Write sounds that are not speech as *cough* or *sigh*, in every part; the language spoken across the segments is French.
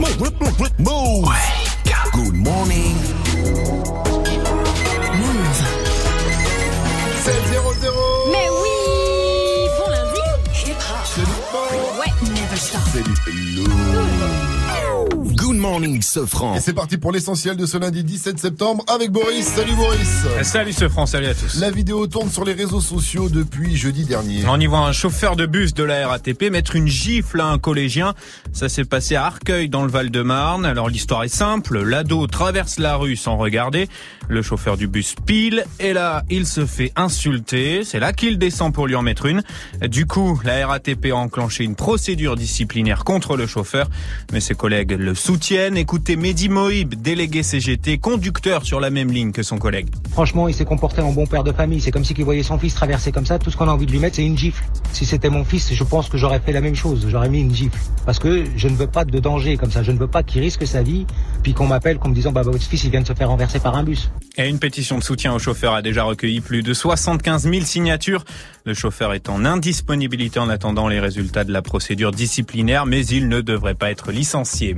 Move. Good morning. Move. 7 0 0 Mais oui Bon lundi C'est le Ouais, never stop. C'est le Good morning, Sofran. Et c'est parti pour l'essentiel de ce lundi 17 septembre avec Boris. Salut Boris. Salut ce France, salut à tous. La vidéo tourne sur les réseaux sociaux depuis jeudi dernier. On y voit un chauffeur de bus de la RATP mettre une gifle à un collégien. Ça s'est passé à Arcueil dans le Val-de-Marne. Alors l'histoire est simple. L'ado traverse la rue sans regarder. Le chauffeur du bus pile. Et là, il se fait insulter. C'est là qu'il descend pour lui en mettre une. Du coup, la RATP a enclenché une procédure disciplinaire contre le chauffeur. Mais ses collègues le soutiennent. Écoutez Mehdi Moïb, délégué CGT, conducteur sur la même ligne que son collègue. Franchement, il s'est comporté en bon père de famille. C'est comme si qu'il voyait son fils traverser comme ça. Tout ce qu'on a envie de lui mettre, c'est une gifle. Si c'était mon fils, je pense que j'aurais fait la même chose. J'aurais mis une gifle. Parce que je ne veux pas de danger comme ça. Je ne veux pas qu'il risque sa vie. Puis qu'on m'appelle comme me disant, bah, votre fils, il vient de se faire renverser par un bus. Et une pétition de soutien au chauffeur a déjà recueilli plus de 75 000 signatures. Le chauffeur est en indisponibilité en attendant les résultats de la procédure disciplinaire, mais il ne devrait pas être licencié.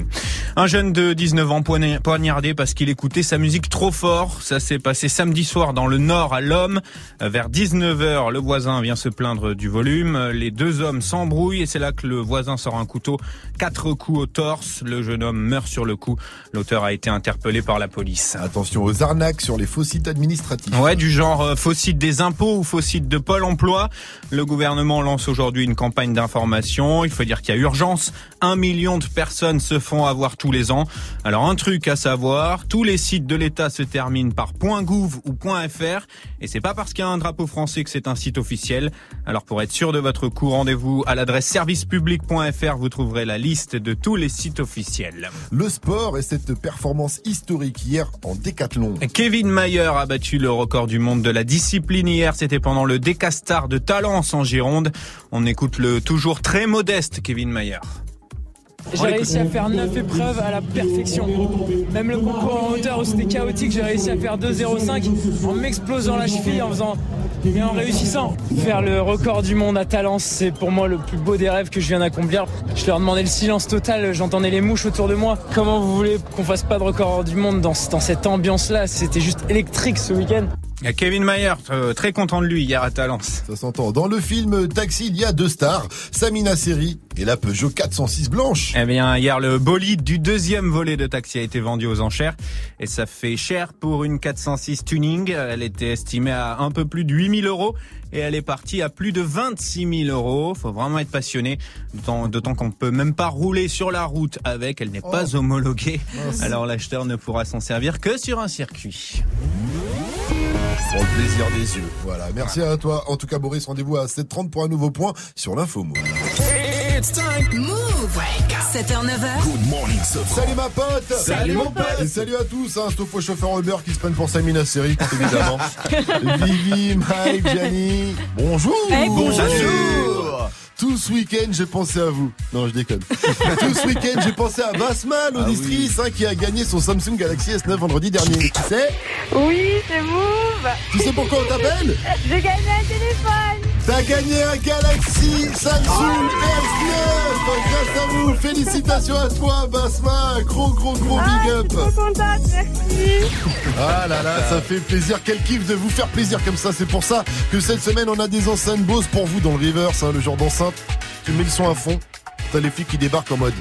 Un jeune de 19 ans poign- poignardé parce qu'il écoutait sa musique trop fort. Ça s'est passé samedi soir dans le Nord à l'Homme. Vers 19h, le voisin vient se plaindre du volume. Les deux hommes s'embrouillent et c'est là que le voisin sort un couteau. Quatre coups au torse. Le jeune homme meurt sur le coup. L'auteur a été interpellé par la police. Attention aux arnaques sur les faux sites administratifs. Ouais, du genre euh, faux site des impôts ou faux site de Pôle emploi. Le gouvernement lance aujourd'hui une campagne d'information. Il faut dire qu'il y a urgence. Un million de personnes se font avoir tous les ans. Alors un truc à savoir, tous les sites de l'État se terminent par .gouv ou .fr et c'est pas parce qu'il y a un drapeau français que c'est un site officiel. Alors pour être sûr de votre coup, rendez-vous à l'adresse servicepublic.fr, vous trouverez la liste de tous les sites officiels. Le sport et cette performance historique hier en décathlon. Kevin Mayer a battu le record du monde de la discipline hier. C'était pendant le Décastar de Talence en Gironde. On écoute le toujours très modeste Kevin Mayer. J'ai réussi à faire 9 épreuves à la perfection. Même le concours en hauteur où c'était chaotique, j'ai réussi à faire 2,05 en m'explosant la cheville, en faisant et en réussissant. Faire le record du monde à Talence, c'est pour moi le plus beau des rêves que je viens d'accomplir. Je leur demandais le silence total, j'entendais les mouches autour de moi. Comment vous voulez qu'on fasse pas de record du monde dans, dans cette ambiance-là? C'était juste électrique ce week-end. Kevin Mayer, euh, très content de lui hier à Talence. Ça s'entend. Dans le film Taxi, il y a deux stars, Samina Seri et la Peugeot 406 blanche. Eh bien, hier, le bolide du deuxième volet de taxi a été vendu aux enchères. Et ça fait cher pour une 406 tuning. Elle était estimée à un peu plus de 8000 euros. Et elle est partie à plus de 26 000 euros. Faut vraiment être passionné. D'autant d'autant qu'on peut même pas rouler sur la route avec. Elle n'est pas homologuée. Alors l'acheteur ne pourra s'en servir que sur un circuit. Pour le plaisir des yeux. Voilà. Merci à toi. En tout cas, Boris, rendez-vous à 7h30 pour un nouveau point sur l'info Move. It's time. Move 7h, 9h. Good morning, Sofran. Salut ma pote Salut, mon pote. Et salut à tous, hein, sauf aux chauffeurs Uber qui se prennent pour Samina Seri, *laughs* évidemment. Vivi, Mike, Gianni, bonjour Hey, bonjour. Tout ce week-end, j'ai pensé à vous. Non, je déconne. Tout ce week-end, j'ai pensé à Basma, l'audistrice, hein, qui a gagné son Samsung Galaxy S9 vendredi dernier. Tu sais Oui, c'est Move. Tu sais pourquoi on t'appelle? J'ai gagné un téléphone. T'as gagné un Galaxy Samsung S9 Grâce à vous, félicitations à toi, Basma. Gros, gros, gros Ah, big je up. suis trop contente, merci. Ah là là, ça fait plaisir. Quel kiff de vous faire plaisir comme ça. C'est pour ça que cette semaine, on a des enceintes Bose pour vous dans le reverse, hein, le genre d'enceinte. Tu mets le son à fond. T'as les filles qui débarquent en mode.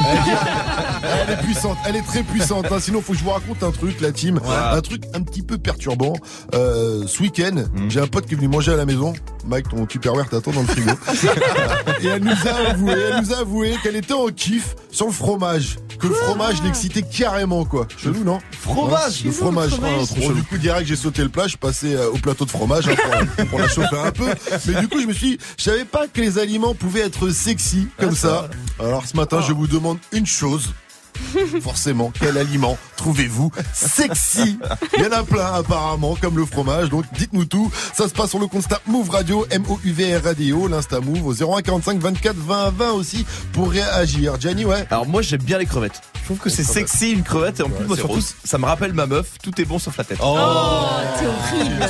Elle, *laughs* elle est puissante, elle est très puissante. hein. Sinon, faut que je vous raconte un truc, la team, un truc un petit peu perturbant. Euh, ce week-end, j'ai un pote qui est venu manger à la maison. Mike, ton Tupperware t'attend dans le frigo. *laughs* Et elle nous a avoué, elle nous a avoué qu'elle était en kiff sur le fromage. Que le fromage l'excitait carrément, quoi. Chelou, non Fromage Le fromage. Ah, du coup, direct, j'ai sauté le plat, je passé euh, au plateau de fromage hein, pour, pour la chauffer un peu. Mais du coup, je me suis dit, je savais pas que les aliments pouvaient être sexy comme ça. Alors ce matin, je vous demande une chose. *laughs* Forcément, quel aliment trouvez-vous sexy? Il y en a plein apparemment, comme le fromage. Donc dites-nous tout. Ça se passe sur le constat Move Radio, M-O-U-V-R Radio, l'Insta Move au 0145 24 20 20 aussi pour réagir. Gianni, ouais. Alors moi j'aime bien les crevettes. Trouve que c'est sexy une crevette et en plus moi surtout ça me rappelle ma meuf. Tout est bon sauf la tête. Oh, c'est horrible.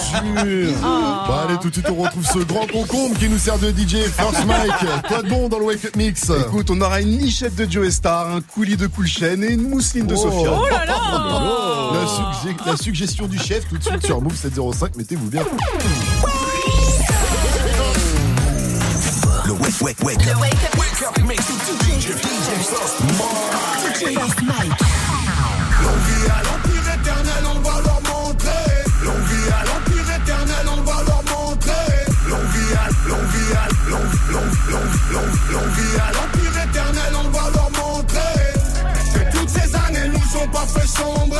Jure. Bon, allez, tout de suite, on retrouve ce grand concombre qui nous sert de DJ. First Mike, quoi de bon dans le Wake Up Mix Écoute, on aura une nichette de Joe Star, un coulis de Cool Chain et une mousseline de Oh. Sophia. Oh là là. la, sugge- la suggestion du chef tout de suite sur Move 705, mettez-vous bien. Le wake, wake, wake. Le wake up. Wake up mix. DJ, DJ Mike. L'envie à l'empire éternel, on va leur montrer. L'envie à l'empire éternel, on va leur montrer. L'envie à, l'envie à, l'envie, l'envie, l'envie, l'envie, l'envie à l'empire éternel, on va leur montrer. Toutes ces années nous ont pas fait sombrer.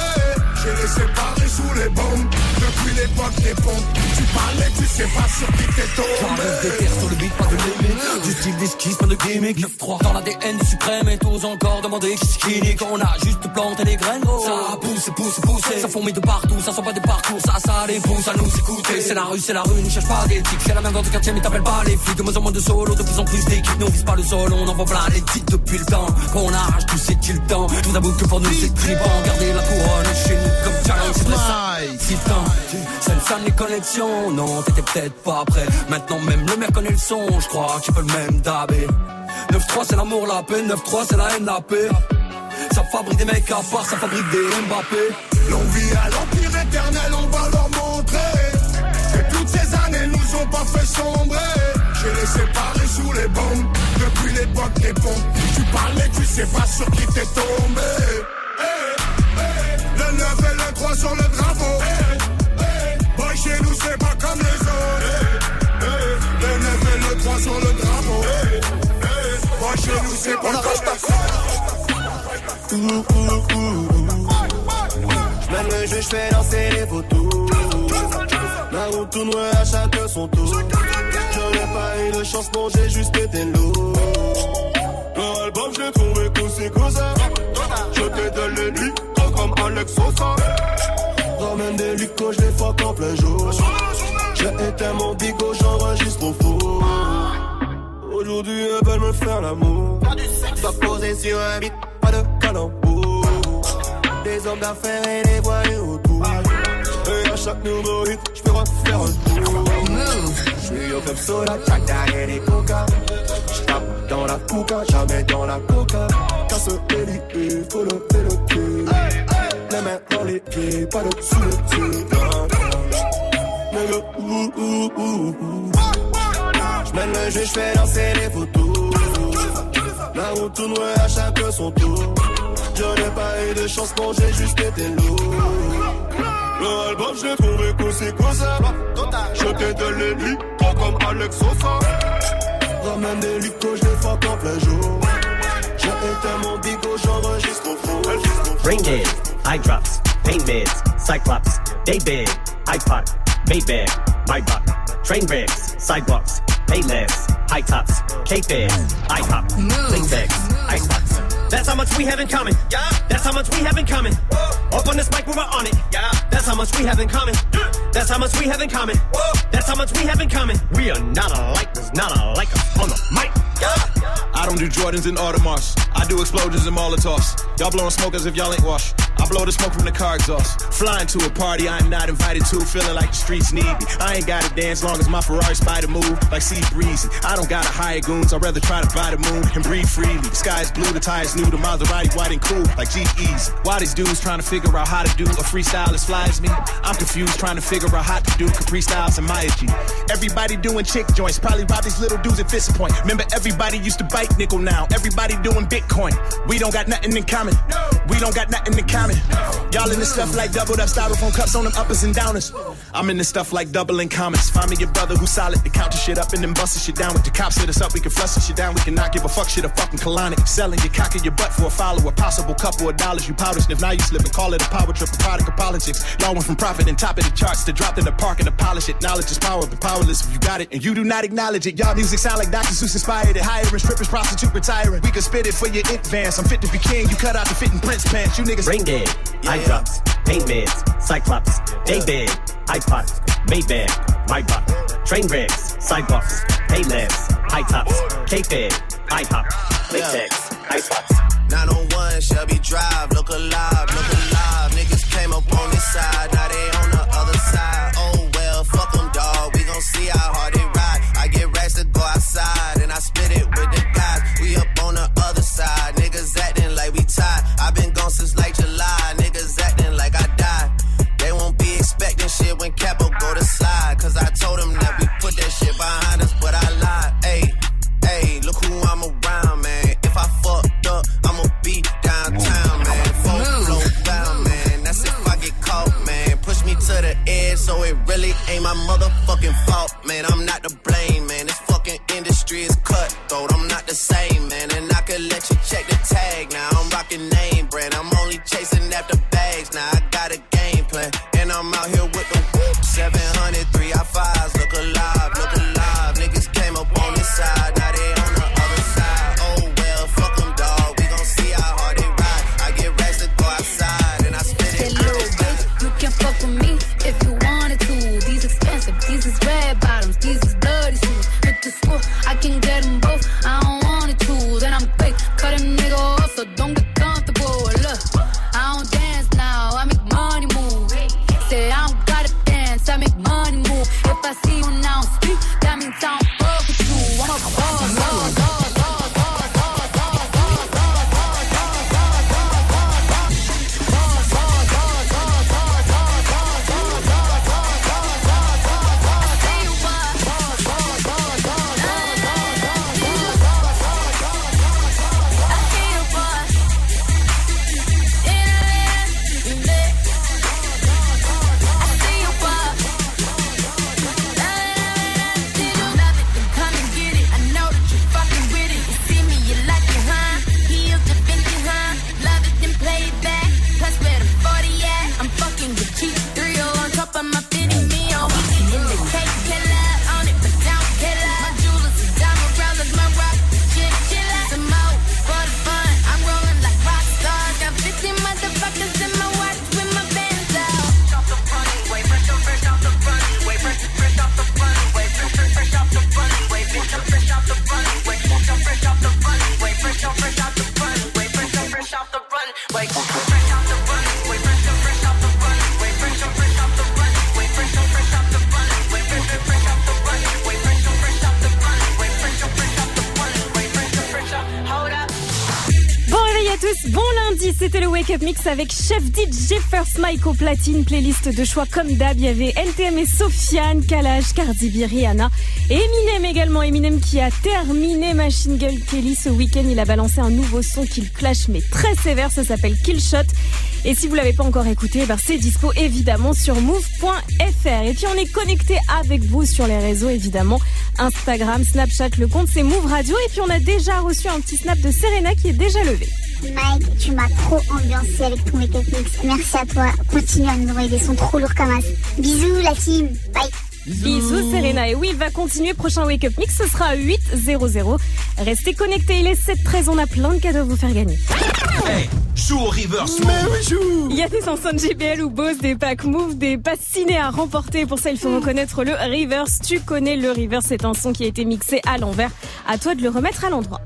J'ai les séparés sous les bombes. Depuis l'époque des pompes, tu parlais, tu sais pas sur qui t'es tombé. J'arrive des terres sur le beat, pas de limite. Du style d'esquisse, pas de gimmick. 9-3 dans l'ADN du suprême Et tous encore demander qui c'est qui. Nique On a juste planté les graines gros. Ça pousse, pousse, pousse Ça fourmille de partout, ça sent pas des parcours. Ça, ça les pousse à nous écouter. C'est la rue, c'est la rue, ne cherche pas d'éthique C'est la même dans ton quartier mais t'appelles pas les flics. De moins en moins de solo, de plus en plus d'équipes. Nous on vise pas le sol, on envoie plein les titres depuis le temps Qu'on arrache tout c'est-il le temps vous avoue que pour nous c'est triband Garder la couronne chez nous comme challenge C'est tant ça ne sonne les connexions. Non t'étais peut-être pas prêt. Maintenant même le maire connaît le son. Je crois qu'il peut le même dabé. 9-3 c'est l'amour la paix. 9-3 c'est la haine la paix. Ça fabrique des mecs à part Ça fabrique des Mbappé. L'envie à l'empire éternel, on va leur montrer Que toutes ces années nous ont pas fait sombrer. J'ai les séparés sous les bombes. Depuis l'époque des pompes Tu parlais, tu sais pas sur qui t'es tombé. Eh, eh, Le 9 et le 3 sur le drapeau Eh, eh, Boy chez nous c'est pas comme les autres eh, Le 9 et le 3 sur le drapeau Boy chez nous c'est pas comme les J'mène le jeu, j'fais danser les vautours. La route tourne à chacun son tour. Je n'ai pas eu de chance, non, j'ai juste été lourd. Leur album, j'ai trouvé qu'aussi cosa. Je te donne les nuits, oh, comme Alex Sosa. Ramène des lucos, je les fuck en plein jour. J'ai éteint mon bigot, j'enregistre au four. Aujourd'hui, elles veulent me faire l'amour. Pas posé sur un beat, pas de calembour. Des hommes d'affaires et des voyous autour. Et à chaque nouveau hit, je peux refaire un tour. Je suis au club soda, track derrière les coca. Je tape dans la coca, jamais dans la coca. Casse les il faut lever le. Les mains dans les pieds, pas de sous le pied. Nigga, ouh, ouh, ouh, ouh. J'mène le jeu, j'fais danser les photos. La route tourne, à chacun son tour. Je n'ai pas eu de chance, non, j'ai juste été lourd. Le album, j'ai trouvé que c'est quoi ça? Je de l'ennemi, pas comme Alex Sosa. Ramène des je fuck en plein jour. J'ai éteint mon bigot, j'enregistre au four. Ring it, eye drops, paint mids, cyclops, day big, iPod, Maybach, my buck, train wrecks, sidewalks, payless, high tops, K-Fed, IHOP, latex, icebox. That's how much we have in common. Yeah. That's how much we have in common. Up on this mic, we were on it. Yeah. That's how much we have in common. That's how much we have in common. That's how much we have in common. We are not alike. There's not alike us on the mic. Yeah. I don't do Jordans and Audemars. I do explosions and Molotovs. Y'all blowing smoke as if y'all ain't washed. I blow the smoke from the car exhaust. Flying to a party I'm not invited to, feeling like the streets need me. I ain't gotta dance long as my Ferrari spider move like sea breezy. I don't gotta hire goons, I'd rather try to buy the moon and breathe freely. The sky is blue, the tires new, the Maserati white and cool like GE's. Why these dudes trying to figure out how to do a freestyle as fly as me? I'm confused trying to figure out how to do Capri Styles and Maya G. Everybody doing chick joints, probably rob these little dudes at Fist Point. Remember everybody used to bite nickel now. Everybody doing Bitcoin. We don't got nothing in common. We don't got nothing in common. Y'all in this stuff like doubled up styrofoam cups on them uppers and downers. I'm in this stuff like doubling comments. Find me your brother who's solid to count your shit up and then busting shit down with the cops hit us up. We can flush this shit down. We can not give a fuck shit a fucking colonic. Selling your cock in your butt for a follower. Possible couple of dollars you powder sniff. Now you slipping. Call it a power trip, a product of politics. Y'all went from profit and top of the charts to dropped in the park and to polish it. Knowledge is power, but powerless if you got it and you do not acknowledge it. Y'all music sound like Dr. Seuss inspired it. Hiring strippers, prostitute retiring. We can spit it for your advance. I'm fit to be king. You cut out the fitting prince pants. You niggas Ring it, eye drops, paint mids, cyclops, day big, iPod, Maybach, my buck, train wrecks, sidewalks, payless, high tops, K-Fed, IHOP, latex, icebox. 901 Shelby Drive, look alive, look alive. Niggas came up on this side, now they on the other side. Oh well, fuck them, dog. We gon' see how hard they ride. I get racks to go outside, and I spit it with the guys. We up on the other side, niggas acting like we tied. i been gone since like so it really ain't my motherfucking fault, man. I'm not to blame, man. This fucking industry is cutthroat. I'm not the same, man. And I could let you check the tag now. I'm rocking name brand. I'm only chasing after bags now. I got a game plan, and I'm out here with the whoop. 700, three I fives. Look alive, Mix avec Chef DJ First Mike au platine, playlist de choix comme d'hab, il y avait NTM et Sofiane, Kalash, Cardi B, Rihanna, et Eminem également, Eminem qui a terminé Machine Gun Kelly ce week-end, il a balancé un nouveau son qu'il clash mais très sévère, ça s'appelle Killshot, et si vous l'avez pas encore écouté, ben c'est dispo évidemment sur move.fr, et puis on est connecté avec vous sur les réseaux évidemment, Instagram, Snapchat, le compte c'est Move Radio, et puis on a déjà reçu un petit snap de Serena qui est déjà levé. Mike, tu m'as trop ambiancé avec ton make-up mix. Merci à toi. Continue à nous envoyer des sons trop lourds comme as. Bisous la team. Bye. Bisous Serena. Et oui, il va continuer. Prochain Wake Up Mix, ce sera à 8.00. Restez connectés. Il est 7.13. On a plein de cadeaux à vous faire gagner. Hey, joue au reverse. Mais oui, joue Il y a des enceintes JBL ou Bose, des packs Move, des passes ciné à remporter. Pour ça, il faut reconnaître le reverse. Tu connais le reverse. C'est un son qui a été mixé à l'envers. À toi de le remettre à l'endroit.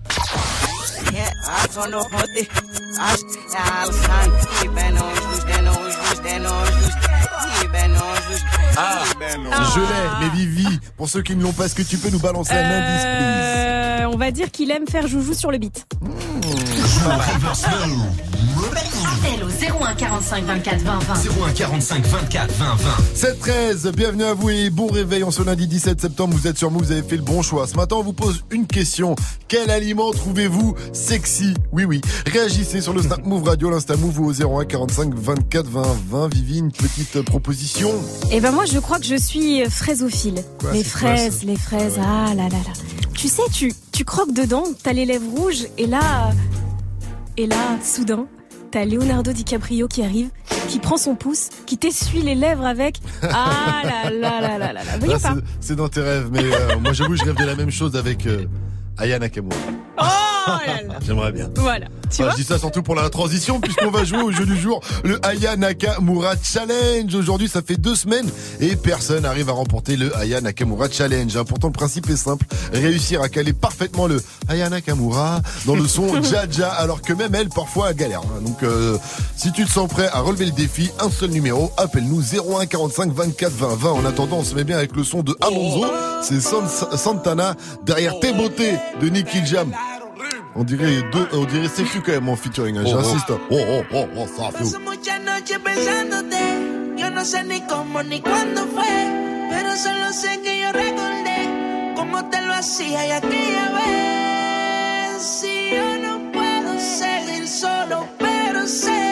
Ah, je l'ai, mais Vivi, pour ceux qui ne l'ont pas, est-ce que tu peux nous balancer un indice, please? Euh, on va dire qu'il aime faire joujou sur le beat. Hmm. Appel au 01 45 24 20 20. 01 45 24 20 20. 7-13, bienvenue à vous et bon réveil en ce lundi 17 septembre. Vous êtes sur Move, vous avez fait le bon choix. Ce matin, on vous pose une question. Quel aliment trouvez-vous sexy? Oui, oui. Réagissez sur le Snap Move Radio, l'Insta Move ou au 01 45 24 20 20. Vivi, une petite euh, proposition Et ben moi, je crois que je suis fraisophile. Quoi, les c'est quoi, fraises, les fraises. Ah là là là. Tu sais, tu tu croques dedans, t'as les lèvres rouges et là et là, soudain, t'as Leonardo DiCaprio qui arrive, qui prend son pouce, qui t'essuie les lèvres avec. Ah là là là là là là. Voyez Là, pas c'est- C'est dans tes rêves, mais euh, moi j'avoue, je rêve de la même chose avec euh, Aya Nakamura. Oh là là. J'aimerais bien. Voilà. Tu Ah, vois je dis ça surtout pour la transition, puisqu'on va jouer au jeu du jour, le Aya Nakamura Challenge. Aujourd'hui, ça fait deux semaines et personne n'arrive à remporter le Aya Nakamura Challenge. hein. Pourtant, le principe est simple. Réussir à caler parfaitement le Aya Nakamura dans le son *laughs* Jaja, alors que même elle, parfois, elle galère. hein. Donc, euh, si tu te sens prêt à relever le défi, un seul numéro, appelle-nous 01 45 24 20 20. En attendant, on se met bien avec le son de Alonso. C'est San- Santana derrière tes beautés de Nicky Jam. On dirait deux, on dirait c'est plus quand même en featuring, hein, Oh, oh. j'insiste. Oh oh oh oh, ça fait. Paso muchas noches pensándote. Yo no sé ni cómo ni cuándo fue. Pero solo sé que yo recordé cómo te lo hacía y aquella vez. Si yo no puedo seguir solo, pero sé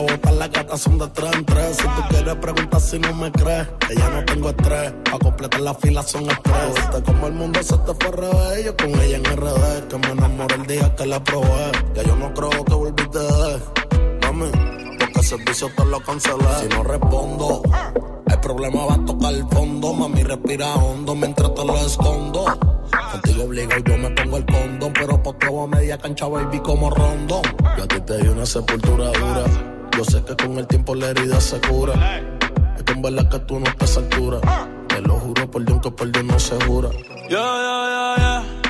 bota, las gatas son de tres en tres. Si tú quieres preguntar si no me crees, que ya no tengo estrés. Pa' completar la fila son express. Viste como el mundo se te fue al revés. Yo con ella en RD, que me enamoré el día que la probé. Ya yo no creo que volviste de Mami, porque el servicio te lo cancelé. Si no respondo, el problema va a tocar el fondo. Mami, respira hondo mientras te lo escondo. Contigo obligo yo me pongo el condón. Pero por a media cancha, baby, como rondón. Yo a ti te di una sepultura dura. Yo sé que con el tiempo la herida se cura. Es que en verdad que tú no estás a altura. Ah. Te lo juro por Dios que por Dios no se jura. Yeah, yeah, yeah, yeah.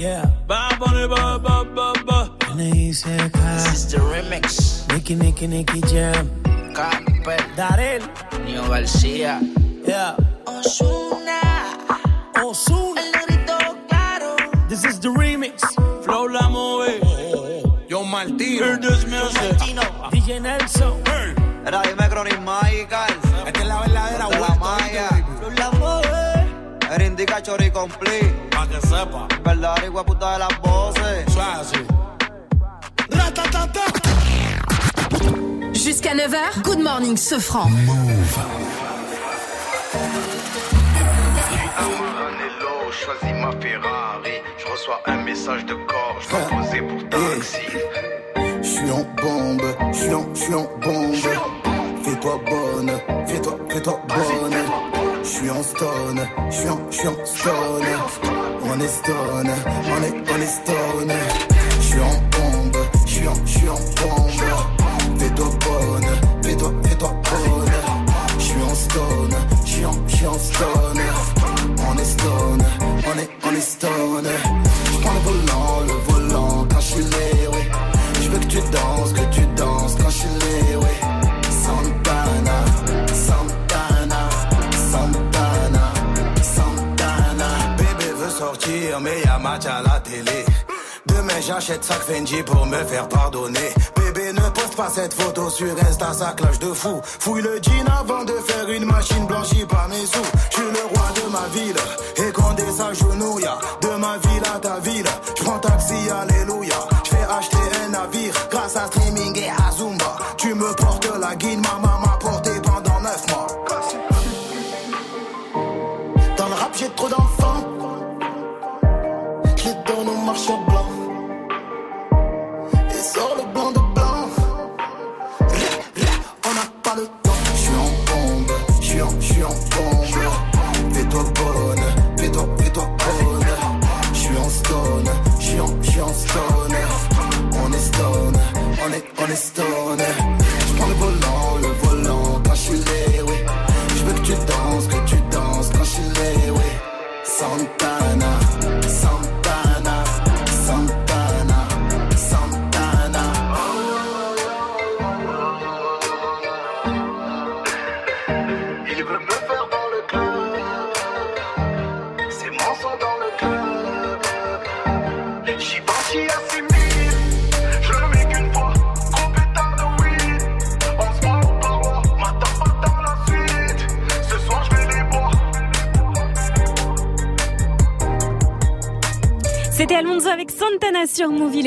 Yeah. Bad Bunny, ba, ba, ba, ba. This is the remix. Nicky, Nicky, Nicky Jam. Camper. Darel. Nio García. Yeah. Osuna. Osuna. El negrito claro. This is the remix. Flow la movie. Oh, oh, oh. Yo Martino. Hear this music. DJ Nelson. Era dime Chronic Michael. Esta es la verdadera de la vuelta, maya. ¿viste, la mueve. Era indica chori complete. Pa' que sepa. Verdad, igual puta de las voces. Jusqu'à 9h, Good Morning choisis ma Ferrari. Je reçois un message de corps, je dois poser pour taxi. Suis en bombe, je suis en, je suis en bombe. Fais-toi bonne, fais-toi, fais-toi bonne. Je suis en stone, je suis en, je suis en stone. On est stone, on est, on est stone. Je suis en bombe, je suis en, je suis en bombe. Fais-toi bonne, fais-toi, fais-toi bonne. Je suis en stone, je suis en, je suis en stone. On est stone, on est, on est stone. Sortir, mais y a match à la télé. Demain j'achète sac Fendi pour me faire pardonner. Bébé ne poste pas cette photo sur Insta, ça cloche de fou. Fouille le jean avant de faire une machine blanchie par mes sous. Je suis le roi de ma ville, et Condé s'agenouille.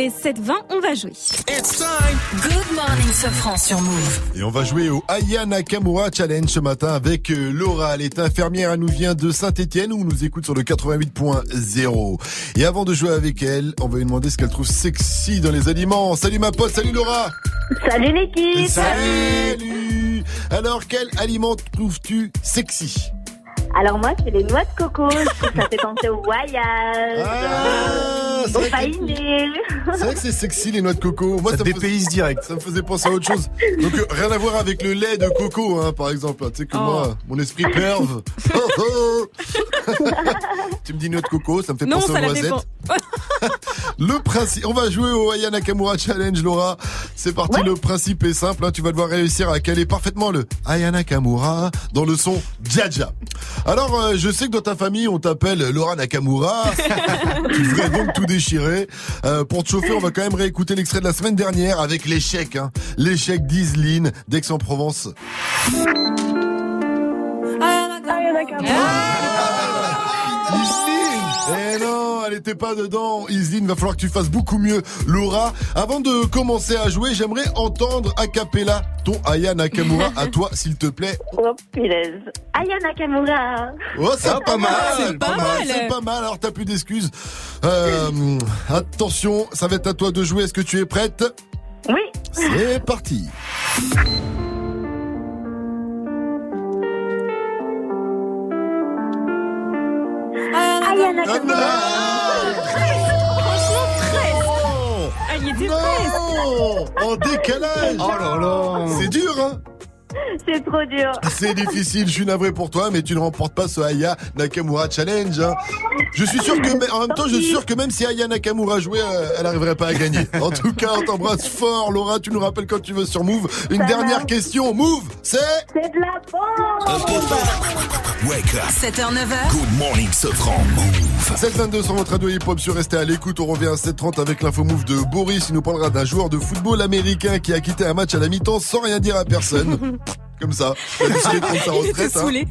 7 20, on va jouer. It's time. Good morning Sofran sur Move. Et on va jouer au Aya Nakamura Challenge ce matin avec euh, Laura. Elle est infirmière, elle nous vient de Saint-Etienne où on nous écoute sur le 88.0. Et avant de jouer avec elle, on va lui demander ce qu'elle trouve sexy dans les aliments. Salut ma pote, salut Laura. Salut l'équipe. Salut. Alors quel aliment trouves-tu sexy? Alors moi, c'est les noix de coco, ça fait penser au voyage. Ah c'est vrai que-. C'est vrai que c'est sexy les noix de coco. Moi, ça, me dépayse direct. Ça me faisait penser à autre chose. Donc euh, rien à voir avec le lait de coco, hein, par exemple. Tu sais que moi, mon esprit perve. Oh, *laughs* oh. tu me dis noix de coco, ça me fait Non, penser ça aux la noisettes. Le principe, on va jouer au Aya Nakamura Challenge, Laura. C'est parti, le principe est simple. hein. Tu vas devoir réussir à caler parfaitement le Aya Nakamura dans le son Jaja. Alors, euh, je sais que dans ta famille, on t'appelle Laura Nakamura. *laughs* tu devrais donc tout Euh, pour te chauffer, on va quand même réécouter l'extrait de la semaine dernière avec l'échec. Hein. L'échec d'Iseline d'Aix-en-Provence. Non, elle était pas dedans. Iseline, va falloir que tu fasses beaucoup mieux. Laura, avant de commencer à jouer, j'aimerais entendre a cappella ton Aya Nakamura à toi, s'il te plaît. Oh, punaise. Aya Nakamura. Oh, c'est Oh, pas mal, c'est pas pas mal, mal. c'est pas mal. Alors t'as plus d'excuses. Euh, attention, ça va être à toi de jouer. Est-ce que tu es prête? Oui. C'est parti. Aya Nakamura. Franchement, 13. Ah, il était 13. En décalage. Oh là là. C'est dur, hein *laughs* C'est trop dur. C'est difficile, je suis navré pour toi, mais tu ne remportes pas ce Aya Nakamura Challenge. hein. Je suis sûr que, en même temps, je suis sûr que même si Aya Nakamura jouait, euh, elle n'arriverait pas à gagner. En tout cas, on t'embrasse fort, Laura. Tu nous rappelles quand tu veux sur Move. Une Ça dernière va. question, Move, c'est C'est de la bombe. Wake up. 7h, 9h. Good morning, Sofran. Move. 722 sur votre radio hip-hop sur Restez à l'écoute. On revient à 7h30 avec l'info move de Boris. Il nous parlera d'un joueur de football américain qui a quitté un match à la mi-temps sans rien dire à personne. *laughs* Comme ça. *laughs* Il a décidé de prendre sa Il était retraite. hein. saoulé.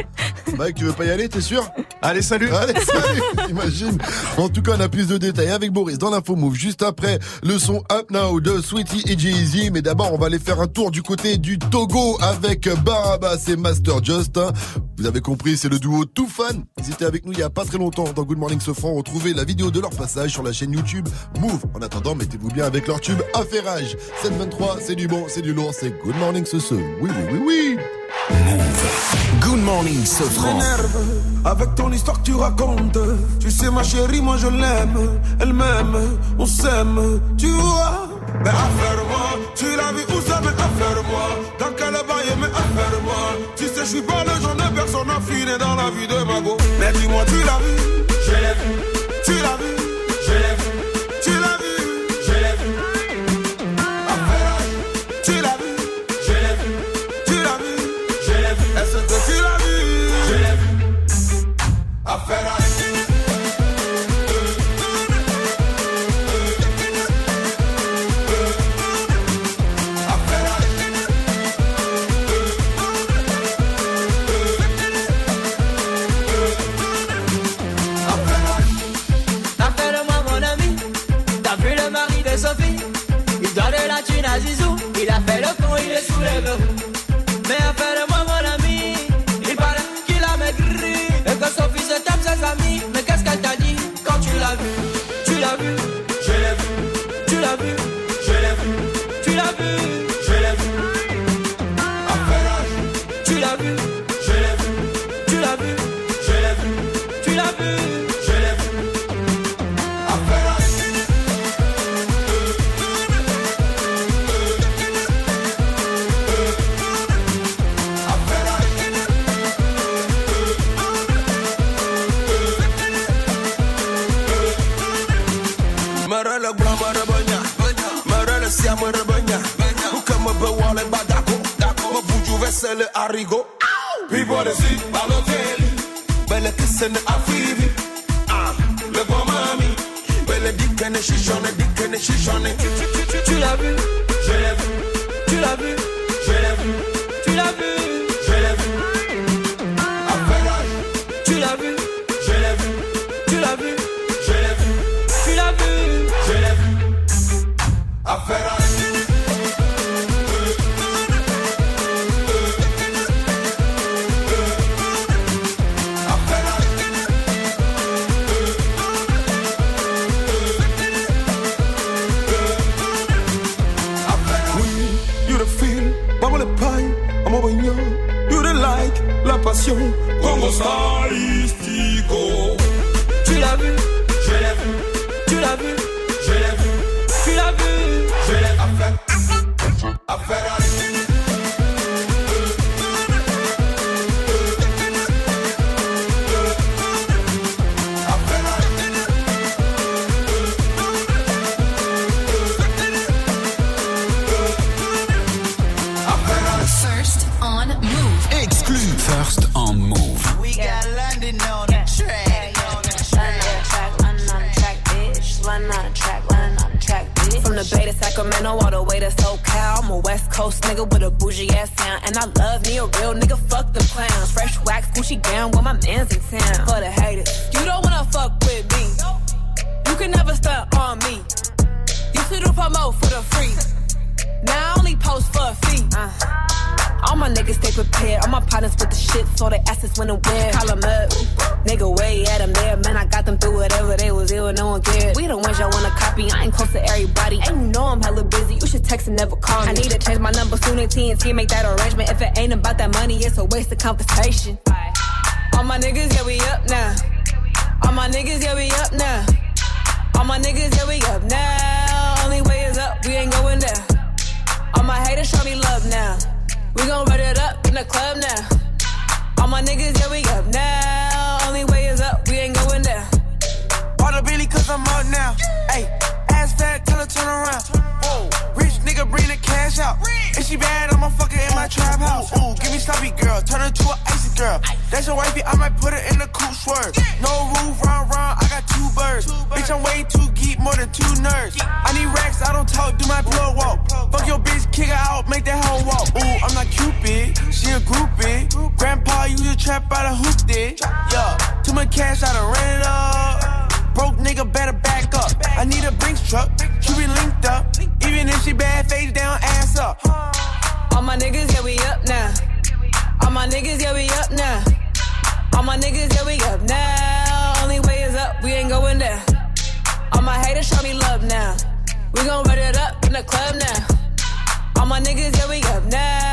Mike, tu veux pas y aller, t'es sûr? Allez, salut. Allez, salut *laughs* Imagine. En tout cas, on a plus de détails avec Boris dans l'info move. Juste après le son Up Now de Sweetie et Jay-Z. Mais d'abord, on va aller faire un tour du côté du Togo avec Barabas et Master Just. hein. Vous avez compris, c'est le duo Too Fun. Ils étaient avec nous il y a pas très longtemps dans Good Morning Sofran. Retrouvez la vidéo de leur passage sur la chaîne YouTube Move. En attendant, mettez-vous bien avec leur tube Affairage. 723, c'est du bon, c'est du lourd, c'est Good Morning ce Oui, oui, oui, oui. Good morning, Sofran. avec ton histoire que tu racontes. Tu sais, ma chérie, moi je l'aime. Elle m'aime, on s'aime, tu vois. Mais affaire-moi, tu l'as vu où ça, mais affaire-moi. Dans quel bail, mais affaire-moi. Tu sais, je suis pas le genre de personne affinée dans la vie de ma go. Mais dis-moi, tu l'as vu, je l'ai vu. Il c'est le haricot. Vivo de si, Balotelli. Belle che se ne affivi. Ah, le bon mami. Belle dit qu'elle ne chichonne, dit qu'elle ne chichonne. Tu l'as vu? Je l'ai vu. Tu l'as vu? Je l'ai vu. star. Wear. Call 'em up. Nigga, way at 'em there. Man, I got them through whatever they was ill, no one cared. We the ones y'all wanna copy. I ain't close to everybody. And you know I'm hella busy. You should text and never call me. I need to change my number soon and TNT make that arrangement. If it ain't about that money, it's a waste of conversation. All my niggas, yeah, we up now. All my niggas, yeah, we up now. All my niggas, yeah, we up now. Only way is up, we ain't going down. All my haters show me love now. We gon' run it up in the club now. All my niggas, yeah, we up now. Only way is up, we ain't going down. Bought a Billy cause I'm up now. Hey, ass fat, tell her turn around. Whoa, rich nigga bring the cash out. If she bad, I'ma fuck her in my trap house. Ooh, give me sloppy girl, turn her to an icy girl. That's your wifey, I might put her in the cool swerve. No roof, round, round, I got two birds. Bitch, I'm way too geek, more than two nerds. I need racks, I don't talk, do my plug walk. Fuck your bitch, kick her out, make that hoe walk. Ooh, I'm not Cupid, she a groupie. Grandpa, you just trap out of hoop dick. Yeah, too much cash, I done ran it up. Broke nigga better back up. I need a Brinks truck. She be linked up. Even if she bad, face down, ass up. All my niggas, yeah, we up now. All my niggas, yeah, we up now. All my niggas, yeah, we up now. Only way is up, we ain't going down. All my haters show me love now. We gon' run it up in the club now. All my niggas, yeah, we up now.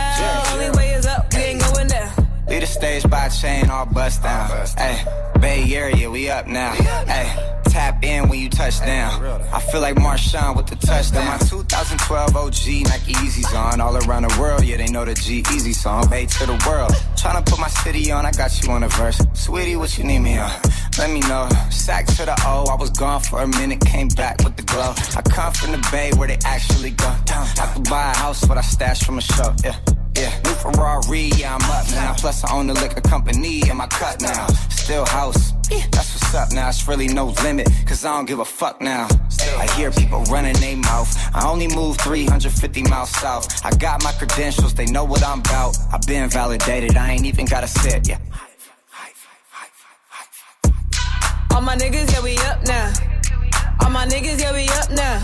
Lead the stage by chain, all bust down. Hey, Bay Area, we up now. Hey, tap in when you touch down. I feel like Marshawn with the touchdown. My 2012 OG Nike Easy's on. All around the world, yeah, they know the G Easy song. Bay to the world. Tryna put my city on, I got you on a verse. Sweetie, what you need me on? Let me know. Sack to the O, I was gone for a minute, came back with the glow. I come from the Bay where they actually go. I could buy a house, what I stashed from a show. Yeah. Yeah, new Ferrari, yeah, I'm up now. Plus, I own the liquor company in my cut now. Still house, that's what's up now. It's really no limit, cause I don't give a fuck now. I hear people running their mouth. I only move 350 miles south. I got my credentials, they know what I'm about. I've been validated, I ain't even gotta sit, yeah. All my niggas, yeah, we up now. All my niggas, yeah, we up now.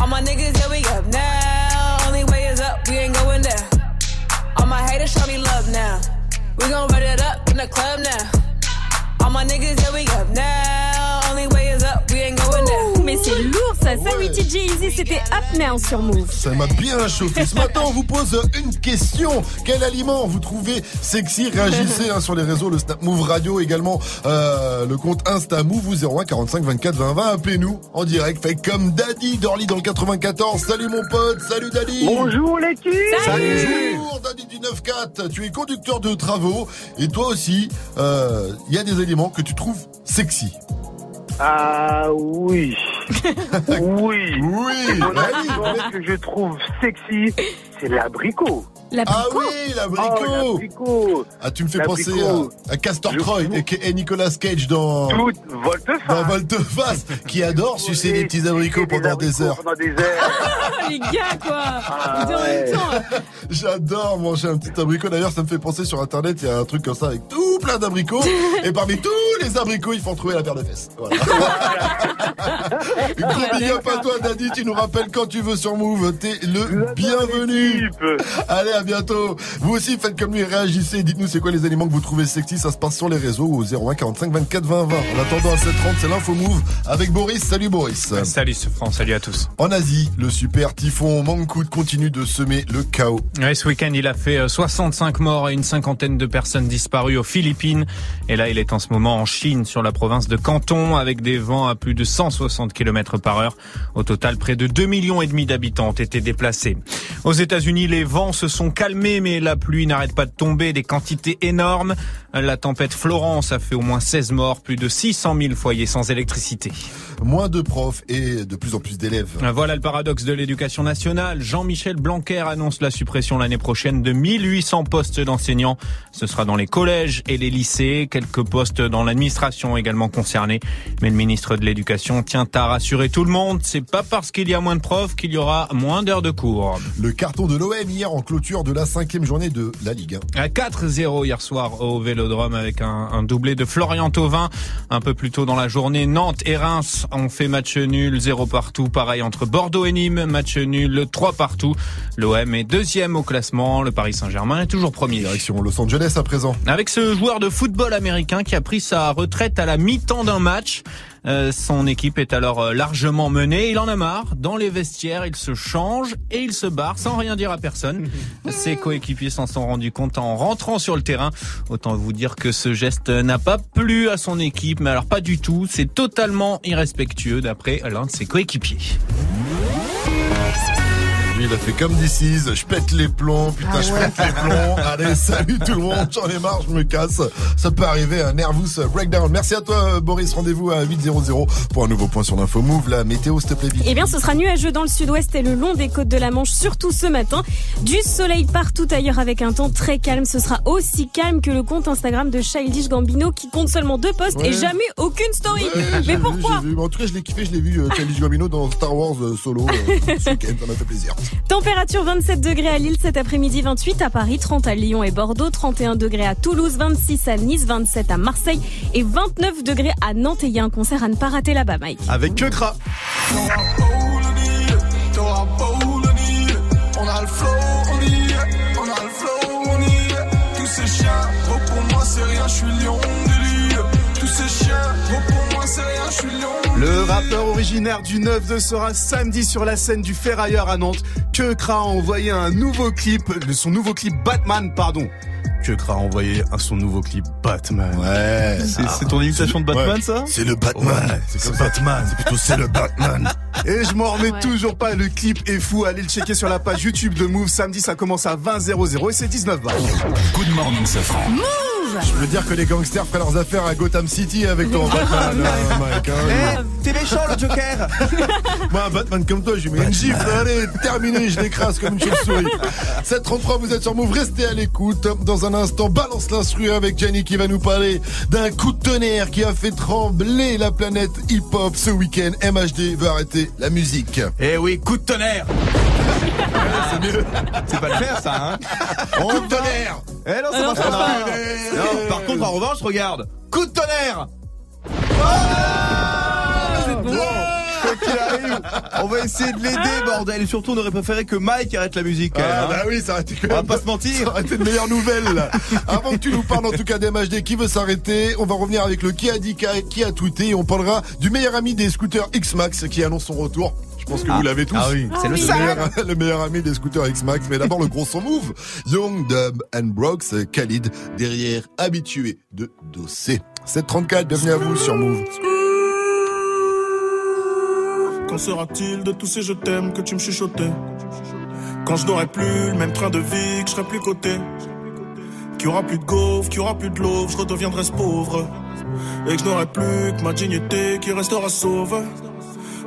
All my niggas, yeah, we up now. Only way is up, we ain't going down. All my haters show me love now. We gon' run it up in the club now. All my niggas, yeah, we up now. Only way Mais c'est lourd ça, Sammy TJ Easy, c'était Up Now sur Move. Ça m'a bien chauffé. Ce matin, on vous pose une question. Quel aliment vous trouvez sexy? Réagissez hein, sur les réseaux, le Snap Move Radio, également euh, le compte Insta Move ou 01 45 24 20 20. Appelez-nous en direct. Fait comme Daddy d'Orly dans le 94. Salut mon pote, salut Daddy. Bonjour l'équipe. Bonjour Daddy du 9-4. Tu es conducteur de travaux et toi aussi, euh, il y a des aliments que tu trouves sexy. Ah oui. *laughs* oui. Oui. Mon aliment que je trouve sexy, c'est l'abricot. Ah oui, l'abricot Ah, tu me fais penser à, à Castor Croy et Nicolas Cage dans, dans Volteface, qui adore sucer des petits abricots pendant des heures. *laughs* Les gars, quoi Ah, ouais. J'adore manger un petit abricot. D'ailleurs, ça me fait penser sur internet, il y a un truc comme ça avec tout plein d'abricots. *laughs* et parmi tous les abricots, il faut en trouver la paire de fesses. Voilà. Gros big up à toi, Daddy. Tu nous rappelles quand tu veux sur Move. T'es le bienvenu. Allez, à bientôt. Vous aussi, faites comme lui, réagissez. Dites-nous c'est quoi les aliments que vous trouvez sexy? Ça se passe sur les réseaux au 01 45 24 20 20. En attendant à 7h30, c'est l'info Move avec Boris. Salut Boris. Salut Sofran, salut à tous. En Asie, le super typhon Mangkhut continue de semer le chaos. Ouais, ce week-end, il a fait euh, 65 morts et une cinquantaine de personnes disparues aux Philippines. Et là, il est en ce moment en Chine, sur la province de Canton, avec des vents à plus de 160 km par heure. Au total, près de 2 millions et demi d'habitants ont été déplacés. Aux États-Unis, les vents se sont calmés, mais la pluie n'arrête pas de tomber, des quantités énormes. La tempête Florence a fait au moins 16 morts, plus de 600 000 foyers sans électricité. Moins de profs et de plus en plus d'élèves. Voilà le paradoxe de l'éducation nationale. Jean-Michel Blanquer annonce la suppression l'année prochaine de 1800 postes d'enseignants. Ce sera dans les collèges et les lycées. Quelques postes dans l'administration également concernés. Mais le ministre de l'Éducation tient à rassurer tout le monde. C'est pas parce qu'il y a moins de profs qu'il y aura moins d'heures de cours. Le carton de l'OM hier en clôture de la cinquième journée de la Ligue 1. À 4-0 hier soir au Vélodrome avec un, un doublé de Florian Thauvin. Un peu plus tôt dans la journée, Nantes et Reims ont fait match nul, 0 partout. Pareil entre Bordeaux et Nîmes, match nul, 3 partout. L'OM est deuxième au classement. Le Paris Saint-Germain est toujours premier. Direction Los Angeles à présent. Avec ce joueur de football américain qui a pris sa retraite à la mi-temps d'un match. Euh, son équipe est alors euh, largement menée. Il en a marre. Dans les vestiaires, il se change et il se barre sans rien dire à personne. *laughs* Ses coéquipiers s'en sont rendus compte en rentrant sur le terrain. Autant vous dire que ce geste n'a pas plu à son équipe, mais alors pas du tout. C'est totalement irrespectueux d'après l'un de ses coéquipiers. Il a fait comme DC's, je pète les plombs, putain, Ah je ouais. pète les plombs. *laughs* Allez, salut tout le monde, j'en ai marre, je me casse. Ça peut arriver, un nervous breakdown. Merci à toi, Boris. Rendez-vous à 8.00 pour un nouveau point sur l'info Move. La météo, s'il te plaît, vite. Eh bien, ce sera nuageux dans le sud-ouest et le long des côtes de la Manche, surtout ce matin. Du soleil partout ailleurs avec un temps très calme. Ce sera aussi calme que le compte Instagram de Childish Gambino qui compte seulement deux posts Ouais. et jamais aucune story. Ouais, Mais pourquoi vu. En tout cas, je l'ai kiffé, je l'ai vu, euh, *laughs* Childish Gambino dans Star Wars euh, solo euh, ce week-end. Ça m'a fait plaisir. Température 27 degrés à Lille cet après-midi, 28 à Paris, 30 à Lyon et Bordeaux, 31 degrés à Toulouse, 26 à Nice, 27 à Marseille et 29 degrés à Nantes. Et il y a un concert à ne pas rater là-bas, Mike. Avec que Le rappeur originaire du 9-2 sera samedi sur la scène du Ferrailleur à Nantes. Que Kra a envoyé un nouveau clip, de son nouveau clip Batman, pardon. Que Kra a envoyé un- son nouveau clip Batman. Ouais. C'est c'est ton imitation de Batman, Ouais. ça? C'est le Batman. Ouais, c'est Batman. C'est plutôt c'est le Batman. Et je m'en remets toujours pas, le clip est fou. Allez le checker sur la page YouTube de Move. Samedi, ça commence à 20 00 et c'est 19 balles. Good morning, Safran. Je veux dire que les gangsters feraient leurs affaires à Gotham City avec ton Batman, *laughs* hein, Mike. hein. T'es méchant, le Joker *laughs* Moi, un Batman comme toi, je lui mets une gifle. Allez, terminé, je l'écrase comme une chauve-souris. *laughs* 733, vous êtes sur Move, restez à l'écoute. Dans un instant, balance l'instru avec Jenny qui va nous parler d'un coup de tonnerre qui a fait trembler la planète hip-hop ce week-end. MHD veut arrêter la musique. Eh oui, coup de tonnerre C'est mieux. C'est pas le faire, ça, hein On tonnerre Eh non, ça Ah ça pas. Non, par contre, en revanche, regarde. Coup de tonnerre Quoi qu'il arrive, on va essayer de l'aider, bordel. Et surtout, on aurait préféré que Mike arrête la musique. quand Ah même, bah hein. oui, ça aurait été On va pas se mentir. Ça aurait été une meilleure nouvelle. là. *laughs* Avant que tu nous parles en tout cas d'MHD qui veut s'arrêter, on va revenir avec le qui a dit qui a tweeté et on parlera du meilleur ami des scooters X-Max qui annonce son retour. Je pense que Ah. vous l'avez tous. Ah oui, c'est le meilleur, *laughs* le meilleur ami des scooters X-Max. Mais d'abord le gros son move. Young, Dub and Brox, Khalid, derrière, habitué de Dossé. 734, bienvenue à vous sur Move. Qu'en sera-t-il de tous ces je t'aime que tu me chuchotais? Quand je n'aurai plus le même train de vie, que je serai plus coté Qu'il y aura plus de gaufres, qu'il y aura plus de l'eau, je redeviendrai ce pauvre Et que je n'aurai plus que ma dignité qui restera sauve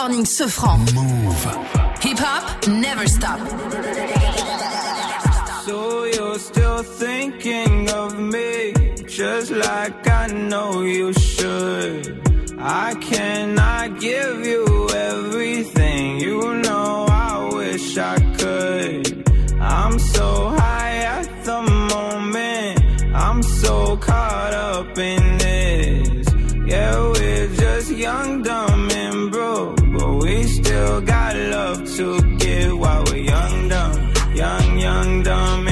Morning Sofran. Move. Hip Hop, never stop. So you're still thinking of me, just like I know you should. I cannot give you everything, you know I wish I could. I'm so high at the moment, I'm so caught up in this. Yeah, we're just young, dumb, to give while we're young, dumb, young, young, dumb,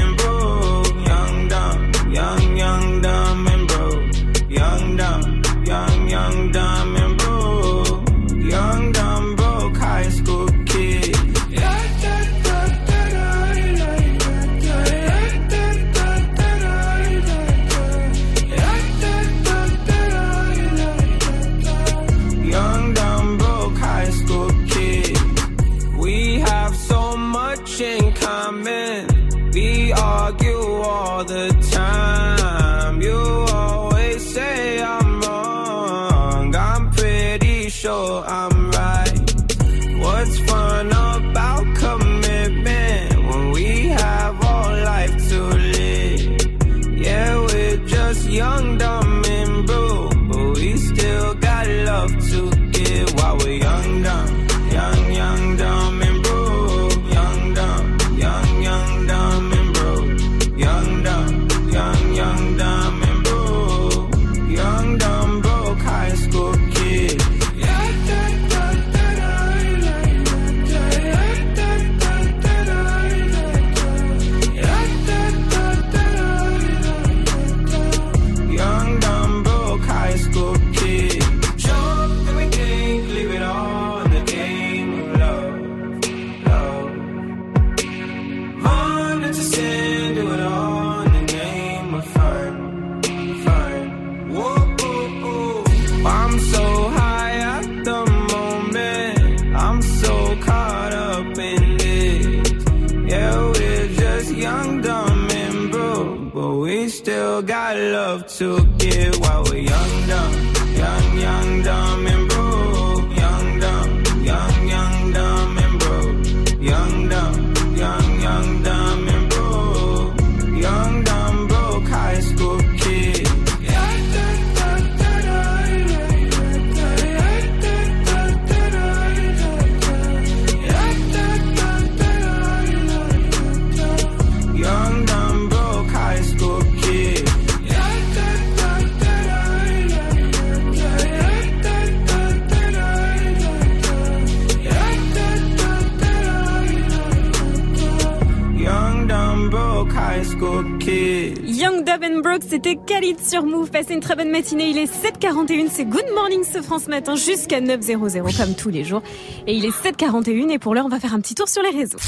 Khalid sur Move. Passez une très bonne matinée. Il est 7h41. C'est Good Morning ce France Matin jusqu'à 9h00 comme tous les jours. Et il est 7h41 et pour l'heure, on va faire un petit tour sur les réseaux.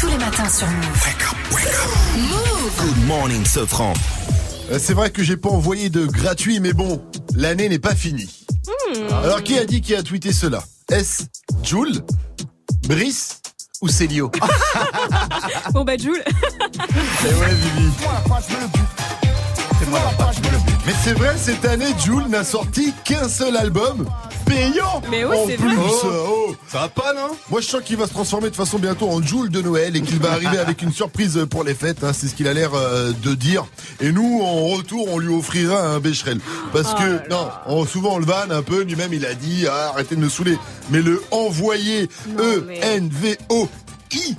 Tous les matins sur Move. Good morning, Sofran. Euh, C'est vrai que j'ai pas envoyé de gratuit, mais bon, l'année n'est pas finie. Hmm. Alors, qui a dit qui a tweeté cela? Est-ce Jules Brice ou Célio? *laughs* Bon bah Jules. *laughs* Eh ouais, Vivi. Mais c'est vrai, cette année, Jules n'a sorti qu'un seul album payant. Mais oui, En c'est plus, vrai. oh. Ça va pas, non? Moi, je sens qu'il va se transformer de façon bientôt en Jules de Noël et qu'il va arriver *laughs* avec une surprise pour les fêtes. hein, c'est ce qu'il a l'air euh, de dire. Et nous, en retour, on lui offrira un Becherel. Parce Oh que, non, on, souvent on le vanne un peu. Lui-même, il a dit ah, arrêtez de me saouler. Mais le envoyer E E-N-V-O-I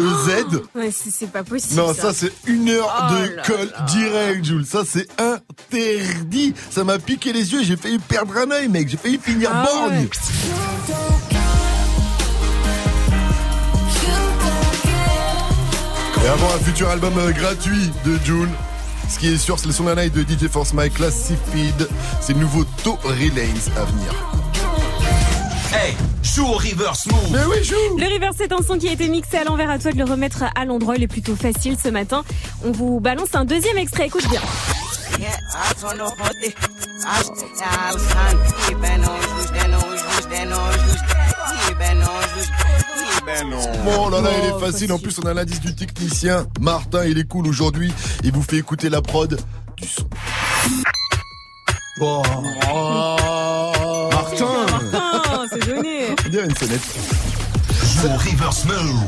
Y-E-Z. Ouais, c'est pas possible. Non, ça c'est une heure Oh de colle direct, Jules. Ça c'est interdit. Ça m'a piqué les yeux. J'ai failli perdre un œil, mec. J'ai failli finir Ah borgne. Et avant un futur album euh, gratuit de Jules. Ce qui est sûr, c'est le son d'un night de DJ Force Mike, Classified. C'est le nouveau Tory Lanez à venir. Hey, joue au reverse move. Mais oui, joue. Le River, c'est un son qui a été mixé à l'envers. À toi de le remettre à l'endroit. Il est plutôt facile ce matin. On vous balance un deuxième extrait. Écoute bien. Bon, là là, il est facile. En plus, on a l'indice du technicien. Martin, il est cool aujourd'hui. Il vous fait écouter la prod du son. Oh. *laughs* dirait une sonnette. Move.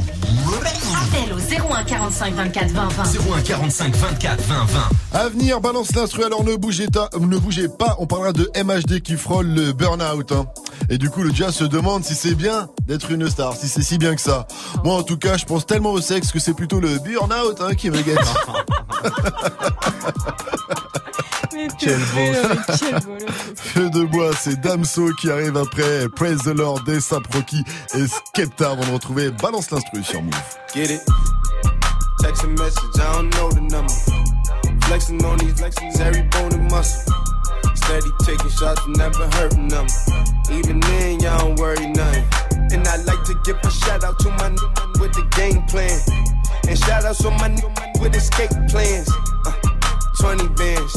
Appel au 01 45 24 20 20. 01 45 24 20 20. À venir, balance l'instru, alors ne bougez, ta- ne bougez pas, on parlera de MHD qui frôle le burn-out. hein. Et du coup, le jazz se demande si c'est bien d'être une star, si c'est si bien que ça. Moi, en tout cas, je pense tellement au sexe que c'est plutôt le burn-out hein, qui me gâte. *laughs* Quel là. *laughs* Feu de bois, c'est Damso qui arrive après Praise the Lord, Dessa Proki et Skepta avant de retrouver Balance l'instru sur Move. Get it? Text a message, I don't know the number. Flexing on these flexes, every bone and muscle. Steady taking shots, never hurting them. Even then, y'all don't worry nothing. And I like to give a shout out to my n- with the game plan. And shout outs on my n- with escape plans. Uh, 20 bands,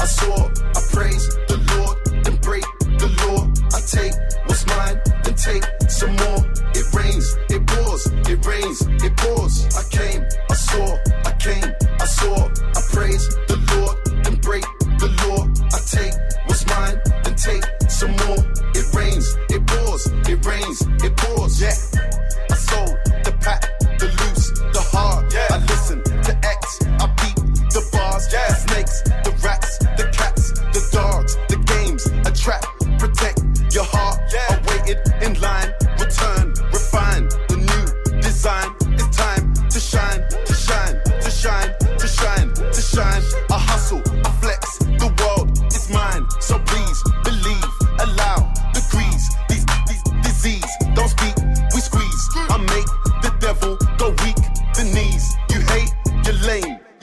I saw, I praise the Lord, then break the law. I take what's mine, then take some more. It rains, it pours, it rains, it pours. I came, I saw, I came, I saw, I praise the Lord, then break the law. I take what's mine, then take some more. It rains, it pours, it rains, it pours. Yeah, I sold the pack, the loose, the hard. Yeah, I listen to X, I beat the bars, yeah. snakes,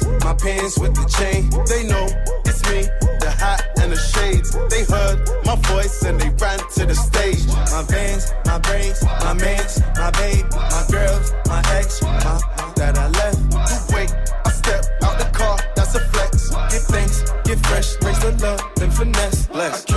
bands, my pants with the chain. They know it's me, the hat and the shades. They heard my voice and they ran to the stage. My veins, my braids, my mans, my babe, my girls, my ex, my that I left. You wait, I step out the car, that's a flex. Get things, get fresh, raise the love, then finesse. Bless.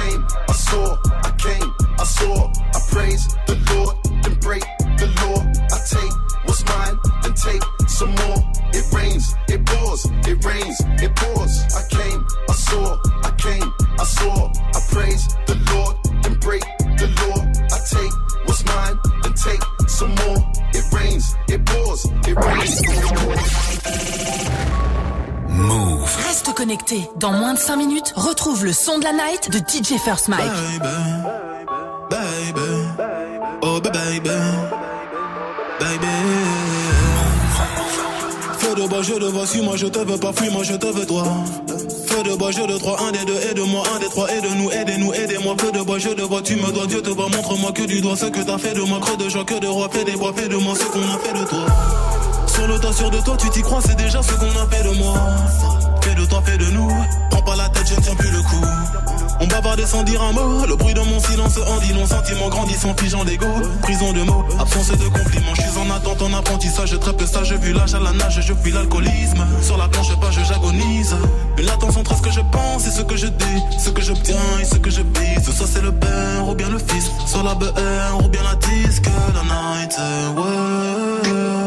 5 minutes, retrouve le son de la night de DJ First Mike. baby, oh baby, baby. Feu de bois, je te vois, suis moi je te veux pas, fuis moi je te veux toi. Feu de bois, je de trois, un des deux, aide-moi, un des trois, aide-nous, aidez-nous, aidez-moi. Feu de bois, je te vois, tu me dois, Dieu te voit, montre-moi que du doigt ce que t'as fait de moi, creux de joie, que de roi, fais des bois, fais de moi ce qu'on a fait de toi. Sur le tas, sûr de toi, tu t'y crois, c'est déjà ce qu'on a fait de moi. Fais de toi, fais de nous. Prends pas je ne tiens plus le coup. On bavardait sans dire un mot. Le bruit de mon silence en dit long. Sentiment grandissant, figeant d'ego. Prison de mots, absence de compliments. Je suis en attente, en apprentissage. Je trappe ça, je vu l'âge à la nage. Je fuis l'alcoolisme. Sur la planche, pas, je j'agonise. Une latence entre ce que je pense et ce que je dis. Ce que j'obtiens et ce que je bise. Soit c'est le père ou bien le fils. Soit la BR ou bien la disque. La night, ouais.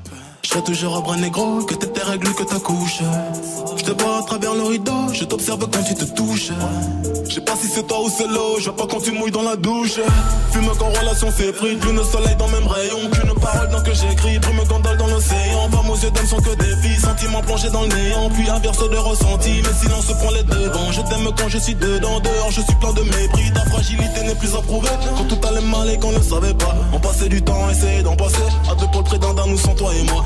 je toujours un bras négro, que t'es tes règles, que ta couche. Je te vois à travers le rideau, je t'observe quand tu te touches. Je sais pas si c'est toi ou c'est l'eau, je vois pas quand tu mouilles dans la douche. Fume quand relation s'est pris, lune soleil dans même rayon. Qu'une parole dans que j'écris, brume gondole dans l'océan. Femmes aux yeux d'âme sont que des filles, sentiments plongés dans le néant. Puis inverse de ressenti, mais silence prend les devants. Je t'aime quand je suis dedans, dehors je suis plein de mépris. Ta fragilité n'est plus à prouver. Quand tout allait mal et qu'on ne savait pas, on passait du temps, essayer d'en passer. À deux pour le d'un, nous sans toi et moi.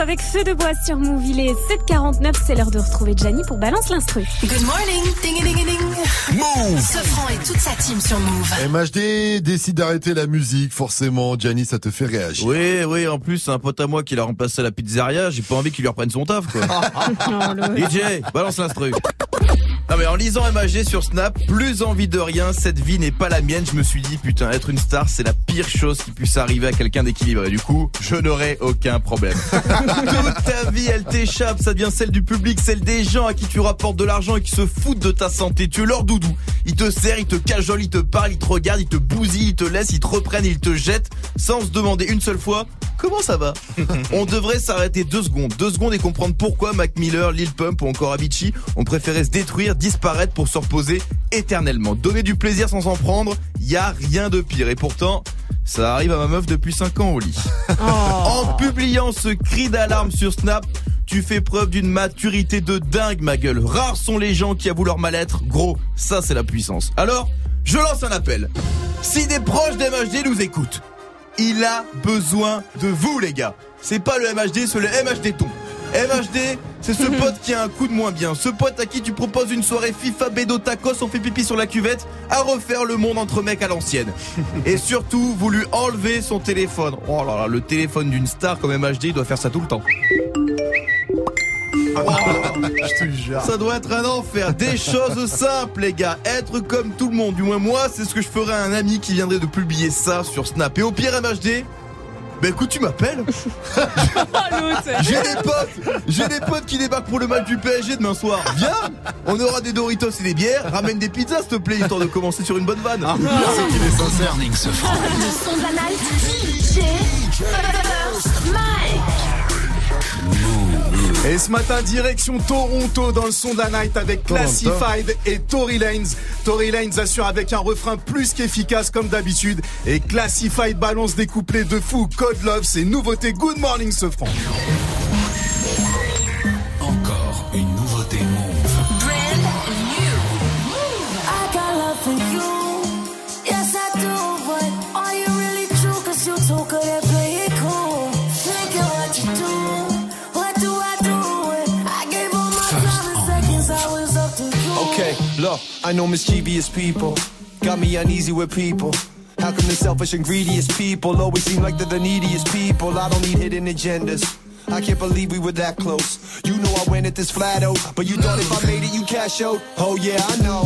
Avec Feu de bois sur Move. Il est 7h49, c'est l'heure de retrouver Gianni pour Balance l'instru. Good morning, ding ding ding. Move. Sofran et toute sa team sur Move. MHD décide d'arrêter la musique, forcément. Gianni, ça te fait réagir. Oui, oui, en plus, c'est un pote à moi qui l'a remplacé à la pizzeria, j'ai pas envie qu'il lui reprenne son taf, quoi. *laughs* *laughs* DJ, balance l'instru. Non mais en lisant MHD sur Snap, plus envie de rien, cette vie n'est pas la mienne, je me suis dit putain, être une star, c'est la pire chose qui puisse arriver à quelqu'un d'équilibré. Du coup, je n'aurai aucun problème. *laughs* Toute ta vie, elle t'échappe, ça devient celle du public, celle des gens à qui tu rapportes de l'argent et qui se foutent de ta santé. Tu es leur doudou. Ils te serrent, ils te cajolent, ils te parlent, ils te regardent, ils te bousillent, ils te laissent, ils te reprennent, ils te jettent, sans se demander une seule fois comment ça va. *laughs* On devrait s'arrêter deux secondes, deux secondes et comprendre pourquoi Mac Miller, Lil Pump ou encore Avicii ont préféré se détruire, disparaître pour se reposer éternellement. Donner du plaisir sans s'en prendre, y a rien de pire. Et pourtant, ça arrive à ma meuf depuis 5 ans au *laughs* lit. En publiant ce cri d'alarme sur Snap, tu fais preuve d'une maturité de dingue, ma gueule. Rares sont les gens qui avouent leur mal-être. Gros, ça c'est la puissance. Alors, je lance un appel. Si des proches d'MHD nous écoutent, il a besoin de vous, les gars. C'est pas le MHD, c'est le MHD ton. MHD, c'est ce *laughs* pote qui a un coup de moins bien. Ce pote à qui tu proposes une soirée FIFA bédo tacos, on fait pipi sur la cuvette, à refaire le monde entre mecs à l'ancienne. *laughs* Et surtout, vous lui enlevez son téléphone. Oh là là, le téléphone d'une star comme MHD, il doit faire ça tout le temps. Je te jure. Ça doit être un enfer. Des choses simples, les gars. Être comme tout le monde. Du moins, moi, c'est ce que je ferais à un ami qui viendrait de publier ça sur Snap. Et au pire, MHD, bah écoute, tu m'appelles. *laughs* J'ai des potes, j'ai des potes qui débarquent pour le match du PSG demain soir. Viens, on aura des Doritos et des bières. Ramène des pizzas, s'il te plaît, histoire de commencer sur une bonne vanne. C'est qu'il est sincère. Morning ce franc. Le son de la night. DJ First Mike. Et ce matin, direction Toronto dans le son de la night avec Classified et Tory Lanez. Tory Lanez assure avec un refrain plus qu'efficace comme d'habitude. Et Classified balance des couplets de fou. Code Love, c'est nouveauté Good Morning ce franc. Look, I know mischievous people. Got me uneasy with people. How come the selfish and greediest people always seem like they're the neediest people? I don't need hidden agendas. I can't believe we were that close. You know I went at this flat out, but you thought if I made it, you cash out. Oh yeah, I know.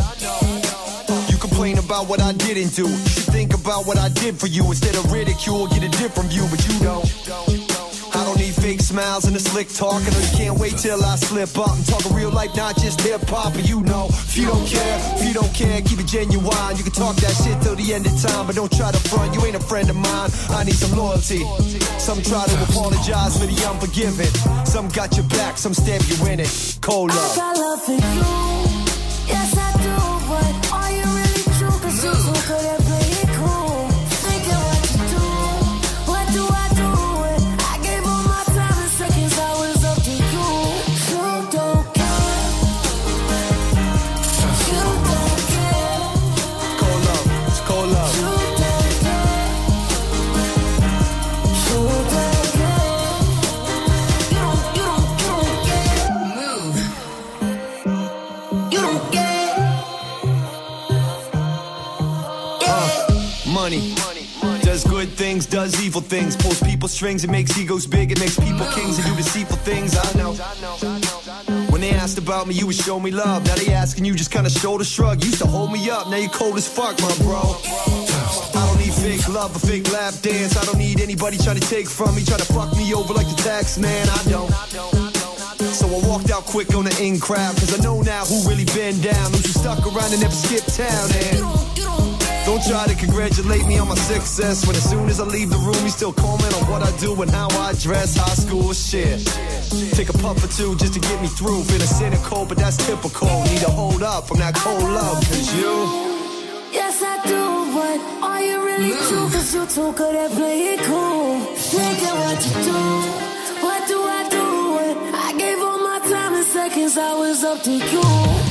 You complain about what I didn't do. You should think about what I did for you instead of ridicule. Get a different view, but you don't. Fake smiles and a slick talk. And I can't wait till I slip up and talk a real life, not just hip hop. And you know, if you don't care, if you don't care, keep it genuine. You can talk that shit till the end of time, but don't try to front. You ain't a friend of mine. I need some loyalty. Some try to apologize for the unforgiven. Some got your back, some stab you in it. Cold I got love for you. Yes, I do. But things, does evil things. Pulls people strings, it makes egos big, it makes people kings and do deceitful things. I know. When they asked about me, you would show me love. Now they asking you just kinda shoulder shrug. Used to hold me up, now you're cold as fuck, my bro. I don't need fake love or fake lap dance. I don't need anybody trying to take from me, trying to fuck me over like the tax man. I don't. So I walked out quick on the in crowd, cause I know now who really been down. Those who stuck around and never skipped town. And don't try to congratulate me on my success. When as soon as I leave the room, you still comment on what I do and how I dress. High school shit. Take a puff or two just to get me through. Feeling cynical, but that's typical. Need to hold up from that cold love, cause you. Yes, I do, but are you really true? Cause you too good at playing cool. Thinking what you do. What do I do? when I gave all my time and seconds. I was up to you.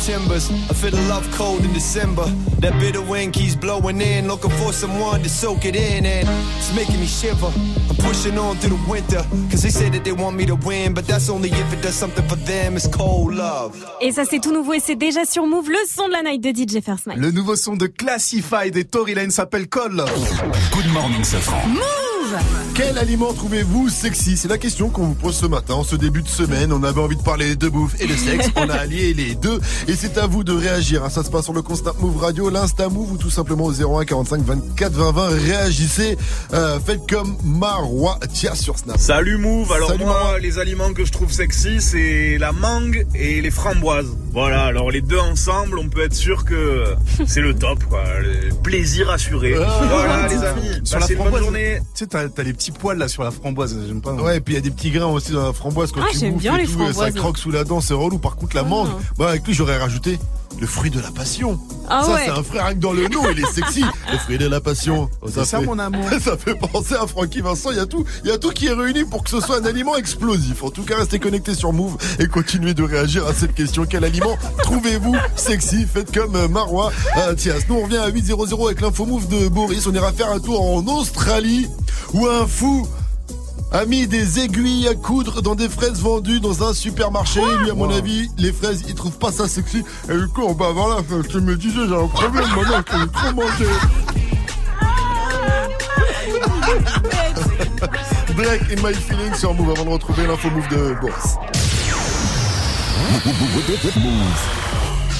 Timbers, I feel the love cold in December. That bitter wind keeps blowing in, looking for someone to soak it in, and it's making me shiver. I'm pushing on through the winter, cause they say that they want me to win, but that's only if it does something for them. It's cold love. Et ça c'est tout nouveau et c'est déjà sur Move, le son de la night de DJ First. Le nouveau son de Classified et Tory Lane s'appelle Call Love. Good morning, Safran. Move Quel aliment trouvez-vous sexy? C'est la question qu'on vous pose ce matin. En ce début de semaine, on avait envie de parler de bouffe et de sexe. *laughs* On a allié les deux. Et c'est à vous de réagir. hein. Ça se passe sur le Constant Move Radio, l'Insta Move ou tout simplement au 01 45 24 20 20. Réagissez. Euh, faites comme Marois Tia sur Snap. Salut Move, alors Salut, moi Marois. les aliments que je trouve sexy c'est la mangue et les framboises. Voilà, alors les deux ensemble on peut être sûr que c'est le top quoi, le plaisir assuré. Ah, voilà les Sur amis, la une bonne framboise, journée. T'as t'as les petits poils là sur la framboise, j'aime pas. Ouais, et puis il y a des petits grains aussi dans la framboise quand Ah, tu j'aime bouffes bien et les tout, et ça croque sous la dent, c'est relou. Par contre, la Ah. mangue, bah avec lui j'aurais rajouté le fruit de la passion. Ah ça, ouais. c'est un frère rien que dans le nom, il est sexy. *laughs* Le fruit de la passion. C'est ça, mon amour. *laughs* Ça fait penser à Francky Vincent. Il y a tout, il y a tout qui est réuni pour que ce soit un aliment explosif. En tout cas, restez connectés sur Move et continuez de réagir à cette question. Quel aliment trouvez-vous sexy? Faites comme euh, Marois. Euh, tiens, nous on revient à 8.00 avec l'info Move de Boris. On ira faire un tour en Australie où un fou a mis des aiguilles à coudre dans des fraises vendues dans un supermarché. Lui, à mon avis, les fraises, il trouve pas ça sexy. Et du coup, on va voir là, je me disais, j'ai un problème maintenant, je peux trop manger. Drake et My Feeling sur Move avant de retrouver l'info Move de Boris.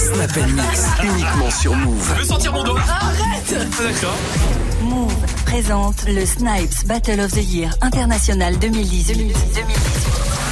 Snap and Mix, uniquement sur Move. Je veux sentir mon doigt. Arrête D'accord. Move présente le Snipes Battle of the Year International 2018.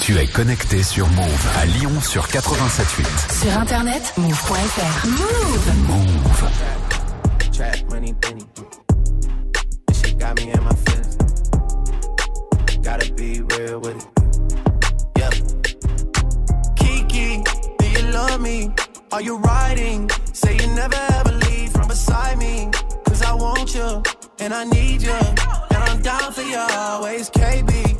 Tu es connecté sur Move à Lyon sur 87.8. Sur internet, move.fr. Move. Move. Trap money, penny. This shit got me in my feelings. Gotta be real with it. Yeah. Kiki, do you love me? Are you riding? Say you never ever leave from beside me. Cause I want you and I need you. And I'm down for you always. KB,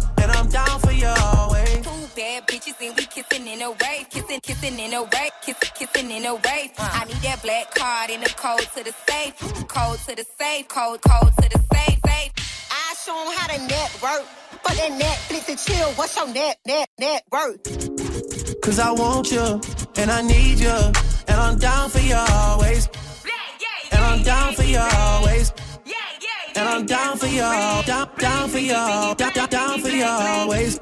And I'm down for you always. Two bad bitches and we kissing in a wave, kissing, kissing in a wave, kissing, kissing in a wave. Uh. I need that black card and the code to the safe, code to the safe, code, code to the safe, safe. I show 'em how to network. For that Netflix and chill, what's your net, net, net worth? Cause I want you and I need you. And I'm down for you always. And I'm down for you always. And I'm down for you, down, down for you, down, down, down for you always.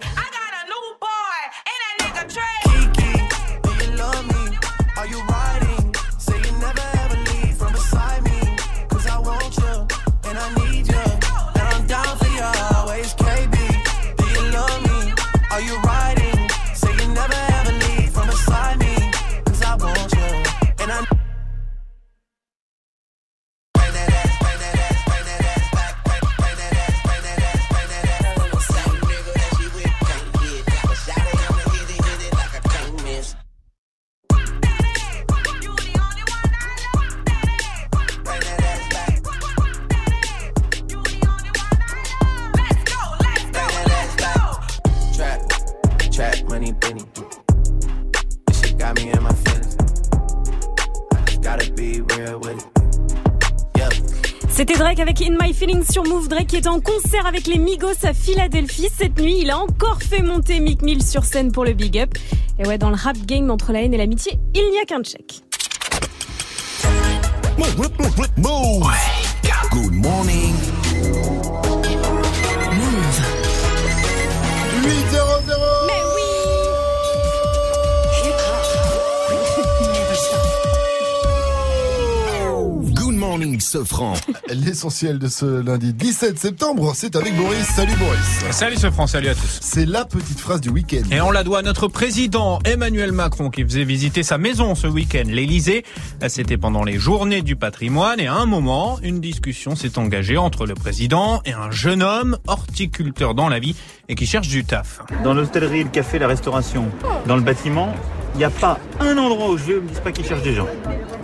Trap, money, Benny. This shit got me in my feelings. I just gotta be real with it. Yep. C'était Drake avec In My Feelings sur Move. Drake qui est en concert avec les Migos à Philadelphie. Cette nuit, il a encore fait monter Mick Mill sur scène pour le Big Up. Et ouais, dans le rap game entre la haine et l'amitié, il n'y a qu'un check. Move. Good morning. Morning, Sofran. *laughs* L'essentiel de ce lundi 17 septembre, c'est avec Boris. Salut Boris. Salut ce France, salut à tous. C'est la petite phrase du week-end. Et on la doit à notre président Emmanuel Macron qui faisait visiter sa maison ce week-end, l'Elysée. C'était pendant les journées du patrimoine et à un moment, une discussion s'est engagée entre le président et un jeune homme horticulteur dans la vie et qui cherche du taf. Dans l'hôtellerie, le café, la restauration, dans le bâtiment, n'y a pas un endroit où je vais où ils me disent pas qu'ils cherchent des gens.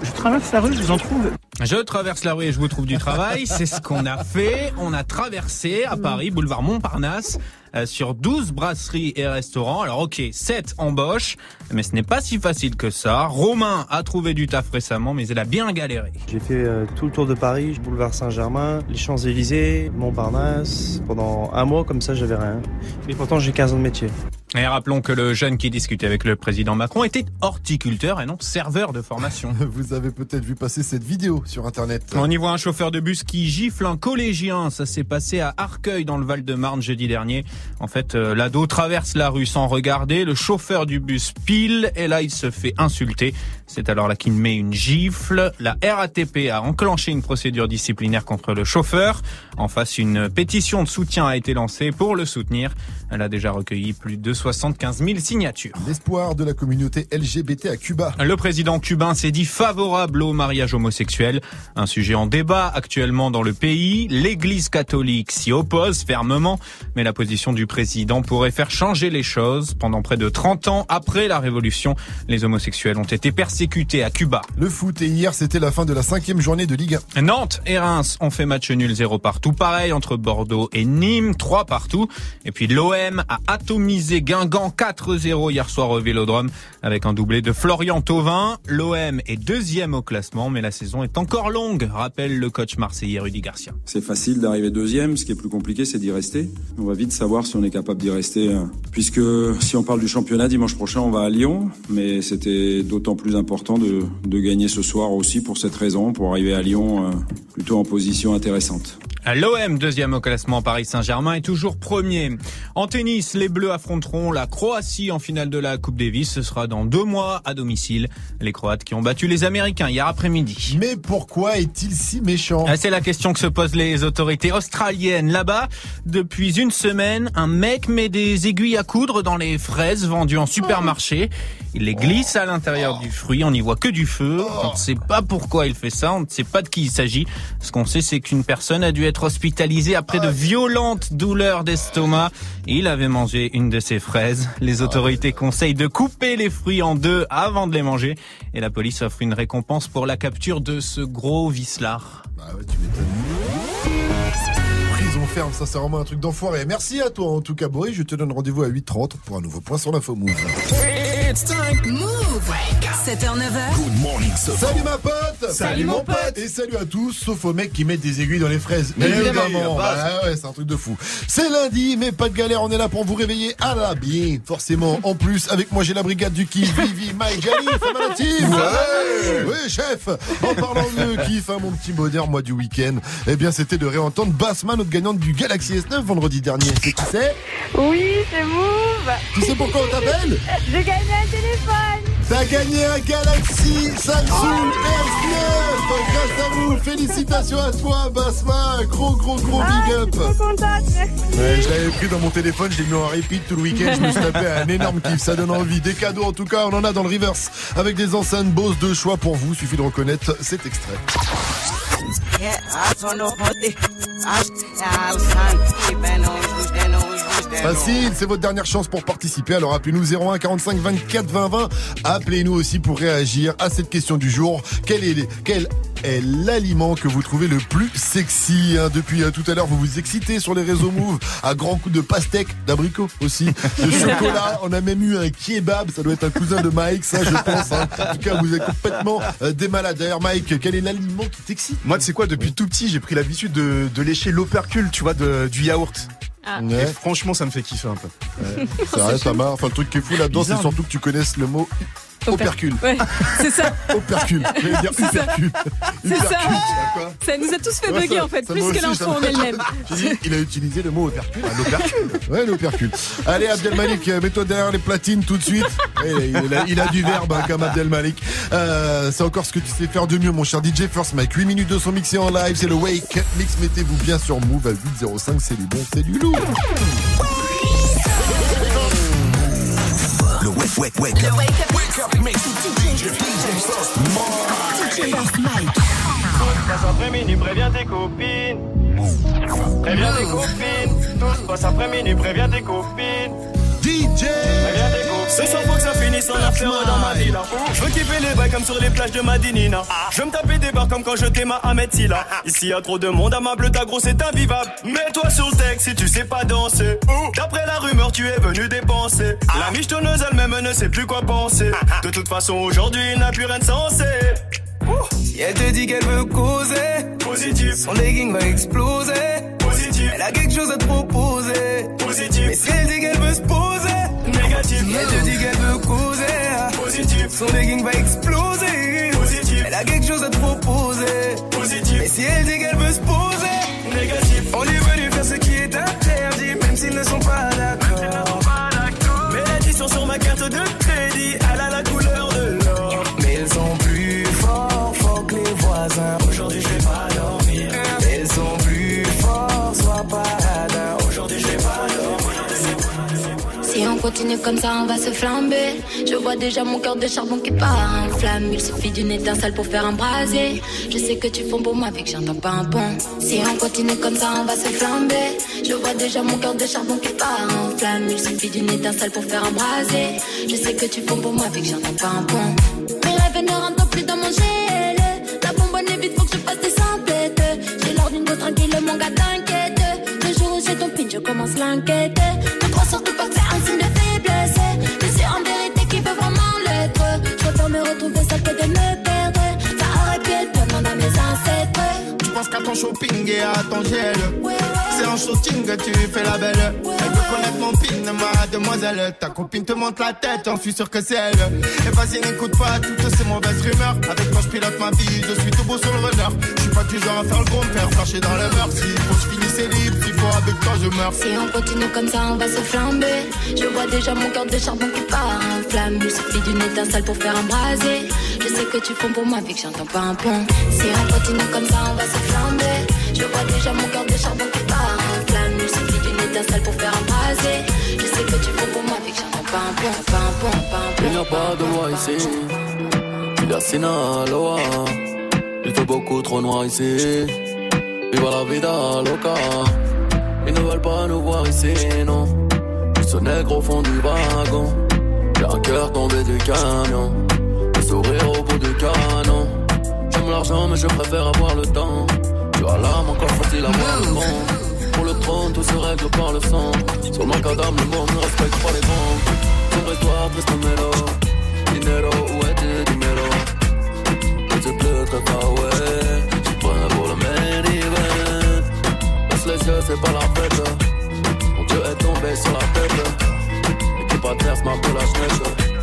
Je traverse la rue, je vous en trouve. Je traverse la rue et je vous trouve du travail. *laughs* C'est ce qu'on a fait. On a traversé à Paris, boulevard Montparnasse, euh, sur 12 brasseries et restaurants. Alors ok, 7 embauches, mais ce n'est pas si facile que ça. Romain a trouvé du taf récemment, mais il a bien galéré. J'ai fait euh, tout le tour de Paris, boulevard Saint-Germain, les Champs-Élysées, Montparnasse. Pendant un mois, comme ça, j'avais rien. Mais pourtant, j'ai 15 ans de métier. Et rappelons que le jeune qui discutait avec le président Macron était horticulteur et non serveur de formation. *laughs* Vous avez peut-être vu passer cette vidéo sur internet. On y voit un chauffeur de bus qui gifle un collégien. Ça s'est passé à Arcueil dans le Val-de-Marne jeudi dernier. En fait, euh, l'ado traverse la rue sans regarder. Le chauffeur du bus pile et là il se fait insulter. C'est alors là qu'il met une gifle. La RATP a enclenché une procédure disciplinaire contre le chauffeur. En face, une pétition de soutien a été lancée pour le soutenir. Elle a déjà recueilli plus de 75 000 signatures. L'espoir de la communauté LGBT à Cuba. Le président cubain s'est dit favorable au mariage homosexuel, un sujet en débat actuellement dans le pays. L'Église catholique s'y oppose fermement, mais la position du président pourrait faire changer les choses. Pendant près de 30 ans après la révolution, les homosexuels ont été persécutés à Cuba. Le foot et hier c'était la fin de la cinquième journée de Ligue 1. Nantes et Reims ont fait match nul 0 partout. Pareil entre Bordeaux et Nîmes, 3 partout. Et puis l'OM a atomisé Guingamp 4-0 hier soir au Vélodrome avec un doublé de Florian Thauvin. L'OM est deuxième au classement, mais la saison est encore longue, rappelle le coach marseillais Rudy Garcia. C'est facile d'arriver deuxième, ce qui est plus compliqué c'est d'y rester. On va vite savoir si on est capable d'y rester, euh, puisque si on parle du championnat, dimanche prochain on va à Lyon, mais c'était d'autant plus important de, de gagner ce soir aussi pour cette raison, pour arriver à Lyon euh, plutôt en position intéressante. L'OM, deuxième au classement, Paris Saint-Germain est toujours premier. En tennis, les Bleus affronteront la Croatie en finale de la Coupe Davis. Ce sera dans deux mois à domicile. Les Croates qui ont battu les Américains hier après-midi. Mais pourquoi est-il si méchant? Ah, C'est la question que se posent les autorités australiennes. Là-bas, depuis une semaine, un mec met des aiguilles à coudre dans les fraises vendues en supermarché. Il les glisse à l'intérieur du fruit. On n'y voit que du feu. On ne sait pas pourquoi il fait ça. On ne sait pas de qui il s'agit. Ce qu'on sait, c'est qu'une personne a dû être hospitalisée après de violentes douleurs d'estomac. Il avait mangé une de ses fraises. Les autorités conseillent de couper les fruits en deux avant de les manger. Et la police offre une récompense pour la capture de ce gros vicelard. Bah ouais, tu m'étonnes. Prison ferme, ça c'est vraiment un truc d'enfoiré. Merci à toi en tout cas Boris, je te donne rendez-vous à 8h30 pour un nouveau point sur l'info Move. It's time. Move. 7h, 9h. Good morning. Salut ma pote Salut, mon pote. Et salut à tous, sauf aux mecs qui mettent des aiguilles dans les fraises. Évidemment. Bah ouais, c'est un truc de fou. C'est lundi, mais pas de galère, on est là pour vous réveiller à la bien. Forcément, *laughs* en plus, avec moi j'ai la brigade du kiff, *laughs* Vivi, Mike, Jali, Femme Active. Ouais. Oui, chef En parlant de kiff, hein, mon petit bonheur, moi du week-end, eh bien c'était de réentendre Bassman, notre gagnante du Galaxy S9 vendredi dernier. C'est qui c'est? Oui, c'est Move. Tu sais pourquoi on t'appelle? J'ai gagné un téléphone. T'as gagné un Galaxy Samsung S9 Grâce à vous, félicitations à toi Basma Gros gros gros Ah, big je up suis trop contente, merci. Ouais, je l'avais pris dans mon téléphone, je l'ai mis en repeat tout le week-end, je me suis tapé un énorme kiff, ça donne envie. Des cadeaux en tout cas, on en a dans le reverse, avec des enceintes Bose de choix pour vous, suffit de reconnaître cet extrait. Facile, c'est votre dernière chance pour participer. Alors appelez-nous 01 45 24 20 20. Appelez-nous aussi pour réagir à cette question du jour. Quel est, l'aliment que vous trouvez le plus sexy hein? Depuis euh, tout à l'heure, vous vous excitez sur les réseaux Move à grands coups de pastèque, d'abricot aussi, de chocolat. On a même eu un kebab. Ça doit être un cousin de Mike, ça, je pense. hein. En tout cas, vous êtes complètement euh, des malades. D'ailleurs, Mike, quel est l'aliment qui t'excite? Moi, tu sais quoi, depuis tout petit, j'ai pris l'habitude de, de lécher l'opercule, tu vois, de- du yaourt. Ah. Ouais. Et franchement, ça me fait kiffer un peu. C'est vrai, ça marche. Enfin, le truc qui est fou là-dedans, c'est surtout que tu connaisses le mot Opercule. Ouais, c'est ça. *laughs* Opercule. J'allais dire C'est ça. Upercule. C'est ça. Nous a tous fait bugger en fait, plus que l'info en elle-même. Il a utilisé le mot opercule. Ah, l'opercule. *laughs* Ouais, l'opercule. Allez, Abdelmalik, euh, mets-toi derrière les platines tout de suite. Il, a, il a du verbe hein, comme Abdelmalik. Euh, c'est encore ce que tu sais faire de mieux, mon cher DJ First Mike. 8 minutes de son mixé en live, c'est le Wake Mix. Mettez-vous bien sur Move à 805, c'est du bon, c'est du lourd. Wake, wake, wake up. Wake up mix. DJ, DJ Mike. Passe après-midi, préviens tes copines. Préviens tes copines. Tous passe après-midi, préviens tes copines. DJ. Ce soir faut que ça finisse en after dans ma villa Je veux kiffer les bails comme sur les plages de Madinina. Je veux me taper des bars comme quand je t'aime à Ahmed Silla Ici y a trop de monde amable, ta grosse est invivable. Mets-toi sur le texte si tu sais pas danser. D'après la rumeur tu es venu dépenser. La michetonneuse elle-même ne sait plus quoi penser. De toute façon aujourd'hui il n'a plus rien de sensé. Si elle te dit qu'elle veut causer, Positif. son legging va exploser. Elle a quelque chose à te proposer. Positif Mais si elle dit qu'elle veut se poser, Négatif si elle te dit qu'elle veut causer, Positif son legging va exploser. Positif Elle a quelque chose à te proposer. Positif Mais si elle dit qu'elle veut se poser, Négatif on est venu faire ce qui est interdit, même s'ils ne sont pas d'accord. Mais l'addition sur ma carte de continue comme ça, on va se flamber. Je vois déjà mon cœur de charbon qui part en flamme. Il suffit d'une étincelle pour faire un brasier. Je sais que tu fonds pour moi, vu que j'entends pas un pont. Si on continue comme ça, on va se flamber. Je vois déjà mon cœur de charbon qui part en flamme. Il suffit d'une étincelle pour faire un brasier. Je sais que tu fonds pour moi, vu que j'entends pas un pont. Mes rêves ne rentrent plus dans mon GL. La bonbonne est vide, faut que je fasse des emplettes. J'ai l'air d'une tranquille, mon gars t'inquiète. Le jour où j'ai ton pin, je commence l'enquête. De Penses qu'à ton shopping et à ton gel. C'est en shooting que tu fais la belle. Elle veut connaître mon pin, ma demoiselle Ta copine te monte la tête, j'en suis sûr que c'est elle. Et vas-y n'écoute pas toutes ces mauvaises rumeurs. Avec toi je pilote ma vie, je suis tout beau sur le runner. Je suis pas du genre à faire le gros, me faire dans le beurre. S'il faut que je finisse libre, s'il faut avec toi je meurs Si on continue comme ça, on va se flamber. Je vois déjà mon cœur de charbon qui part en flamme. Il suffit d'une étincelle pour faire un brasier. Je sais que tu fonds pour moi, vu que j'entends pas un pont. Si on continue comme ça, on va se flamber. Je vois déjà mon cœur de charbon qui part en flamme. Il suffit d'une étincelle pour faire un brasier. Je sais que tu fonds pour moi, vu que j'entends pas un pont, pas un pont, pas un pont. Il n'y a pas de loi ici. Il y a Sinaloa. Il fait beaucoup trop noir ici. Viva la vida loca. Ils ne veulent pas nous voir ici, non. Ils se au fond du wagon. J'ai un cœur tombé du camion. Le sourire au bout du canon. J'aime l'argent, mais je préfère avoir le temps. Tu as l'âme, encore faut-il avoir le bon. Pour le trône, tout se règle par le sang. Sur mon cadavre, le monde ne respecte pas les vents. Sombre histoire, triste mélo. Dinero, où est-tu, dinero? Je sais plus très far away. Les yeux, c'est pas la fête. Mon dieu est tombé sur la tête. L'équipe adverse m'appelle la schnecke.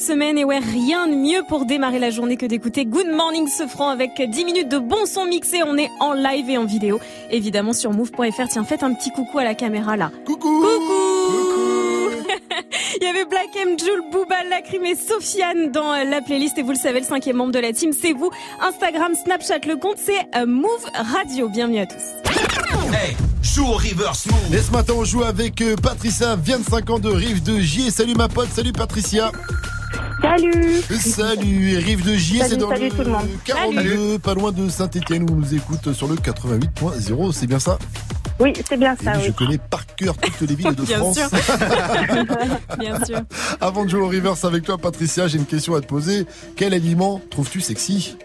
De semaine. Et ouais, rien de mieux pour démarrer la journée que d'écouter Good Morning Sofran avec 10 minutes de bon son mixé. On est en live et en vidéo. Évidemment sur move.fr. Tiens, faites un petit coucou à la caméra là. Coucou Coucou *laughs* Il y avait Black M, Jules, Booba, Lacrim et Sofiane dans euh, la playlist. Et vous le savez, le cinquième membre de la team, c'est vous. Instagram, Snapchat, le compte, c'est euh, Move Radio. Bienvenue à tous. Hey, joue au River Smooth. Et ce matin, on joue avec euh, Patricia, 25 ans de Rive de J. Salut ma pote, salut Patricia. Salut Salut, Rive de J, Salut, c'est dans salut le tout le monde. 42, pas loin de Saint-Etienne, où on nous écoute sur le 88.0, c'est bien ça? Oui, c'est bien Eh ça, oui. Je connais par cœur toutes les villes de *laughs* Bien France. sûr. *laughs* Bien sûr. Avant de jouer au reverse avec toi, Patricia, j'ai une question à te poser. Quel aliment trouves-tu sexy?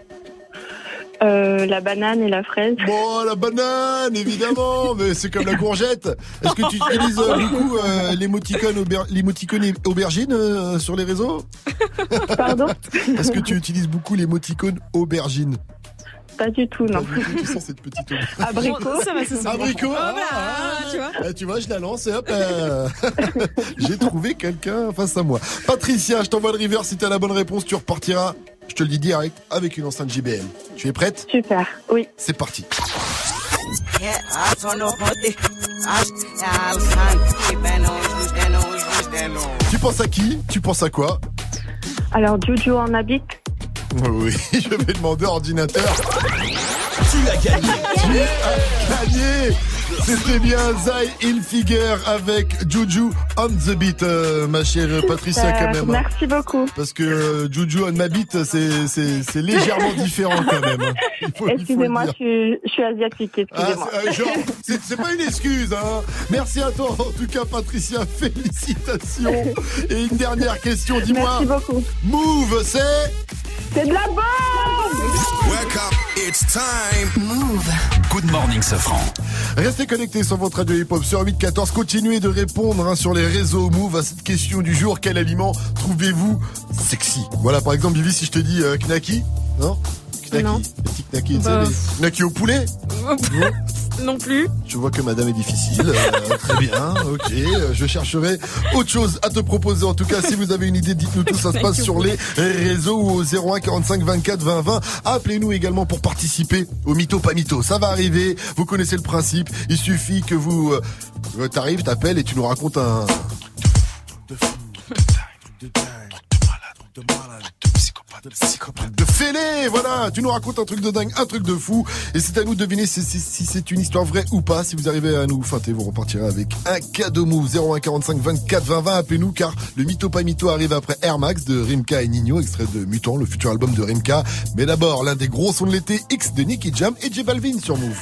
Euh, la banane et la fraise. Bon, la banane, évidemment, *laughs* mais c'est comme la courgette. Est-ce que tu utilises euh, beaucoup euh, l'émoticône auber- l'émoticône aubergine euh, sur les réseaux? Pardon? Est-ce que tu utilises beaucoup l'émoticône aubergine? Pas du tout, non. Tu sais, cette petite aubergine. *laughs* Abricot. Ça va, Abricot ah, ah, tu vois. ah, tu vois, je la lance et hop, euh, *laughs* j'ai trouvé quelqu'un face à moi. Patricia, je t'envoie le river. Si t'as la bonne réponse, tu repartiras, je te le dis direct, avec une enceinte JBL. Tu es prête? Super, oui. C'est parti. Tu penses à qui? Tu penses à quoi? Alors, Juju en habite. Oui, *laughs* je vais demander ordinateur. Tu as gagné Tu as gagné C'était bien Zai Ilfigure avec Juju on the beat, euh, ma chère Patricia quand même. Merci beaucoup. Parce que euh, Juju on ma beat, c'est, c'est, c'est légèrement *laughs* différent quand même. Le Excusez-moi, je suis, je suis asiatique, Ah, excusez-moi. c'est, euh, genre, c'est, c'est pas une excuse, hein. Merci à toi, en tout cas, Patricia. Félicitations. Et une dernière question, dis-moi. Merci beaucoup. Move, c'est? C'est de la bombe Wake up, it's time. Move. Good morning, Safran. Restez connectés sur votre radio hip-hop sur 814. Continuez de répondre hein, sur les réseaux Move à cette question du jour. Quel aliment trouvez-vous sexy? Voilà, par exemple, Vivi, si je te dis euh, Knaki, non? Non. les petits Knaki, tu sais, Bah, les au poulet *laughs* Non plus. Je vois que madame est difficile. Euh, très bien, ok. Euh, Je chercherai autre chose à te proposer. En tout cas, si vous avez une idée, dites-nous tout. Ça se passe sur les réseaux ou au 01 45 24 20 20. Appelez-nous également pour participer au Mytho pas Mytho. Ça va arriver. Vous connaissez le principe. Il suffit que vous... Euh, T'arrives, t'appelles et tu nous racontes un... de fêlé, voilà, tu nous racontes un truc de dingue, un truc de fou, et c'est à nous de deviner si, c'est une histoire vraie ou pas. Si vous arrivez à nous feinter, vous repartirez avec un cadeau move 0145 24 20 20. Appelez-nous car le mytho pas mytho arrive après Air Max de Rimka et Nino, extrait de Mutant, le futur album de Rimka. Mais d'abord, l'un des gros sons de l'été, X de Nicky Jam et J Balvin sur Move.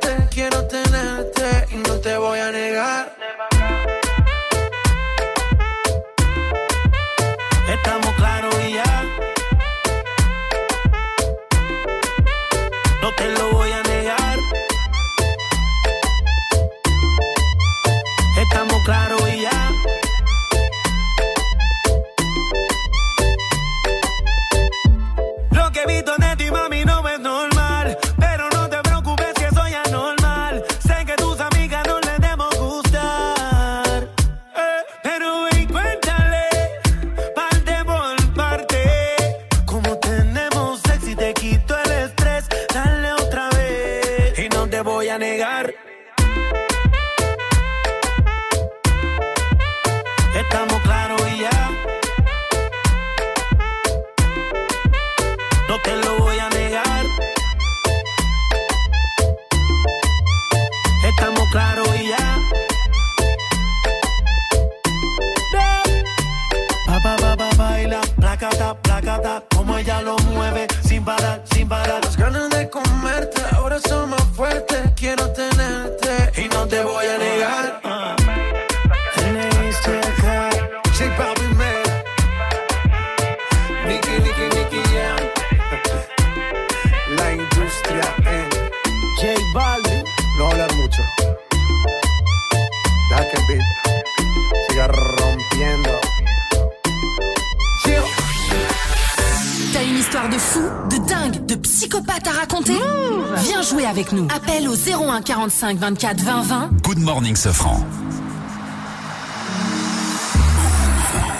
01 45 24 20 20. Good morning, Sofran.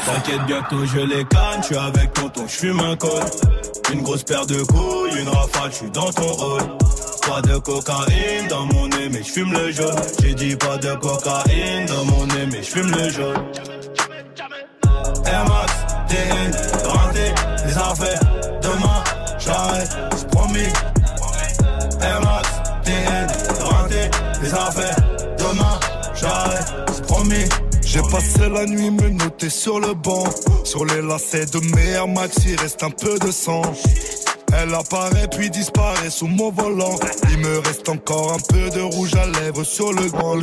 T'inquiète, bientôt je les canne, je suis avec tonton, je fume un col. Une grosse paire de couilles, une rafale, je suis dans ton rôle. Pas de cocaïne dans mon nez, mais je fume le jaune. J'ai dit pas de cocaïne dans mon nez, mais je fume le jaune. Sur le banc. Sur les lacets de mes Air Max, il reste un peu de sang. Elle apparaît puis disparaît sous mon volant. Il me reste encore un peu de rouge à lèvres sur le grand.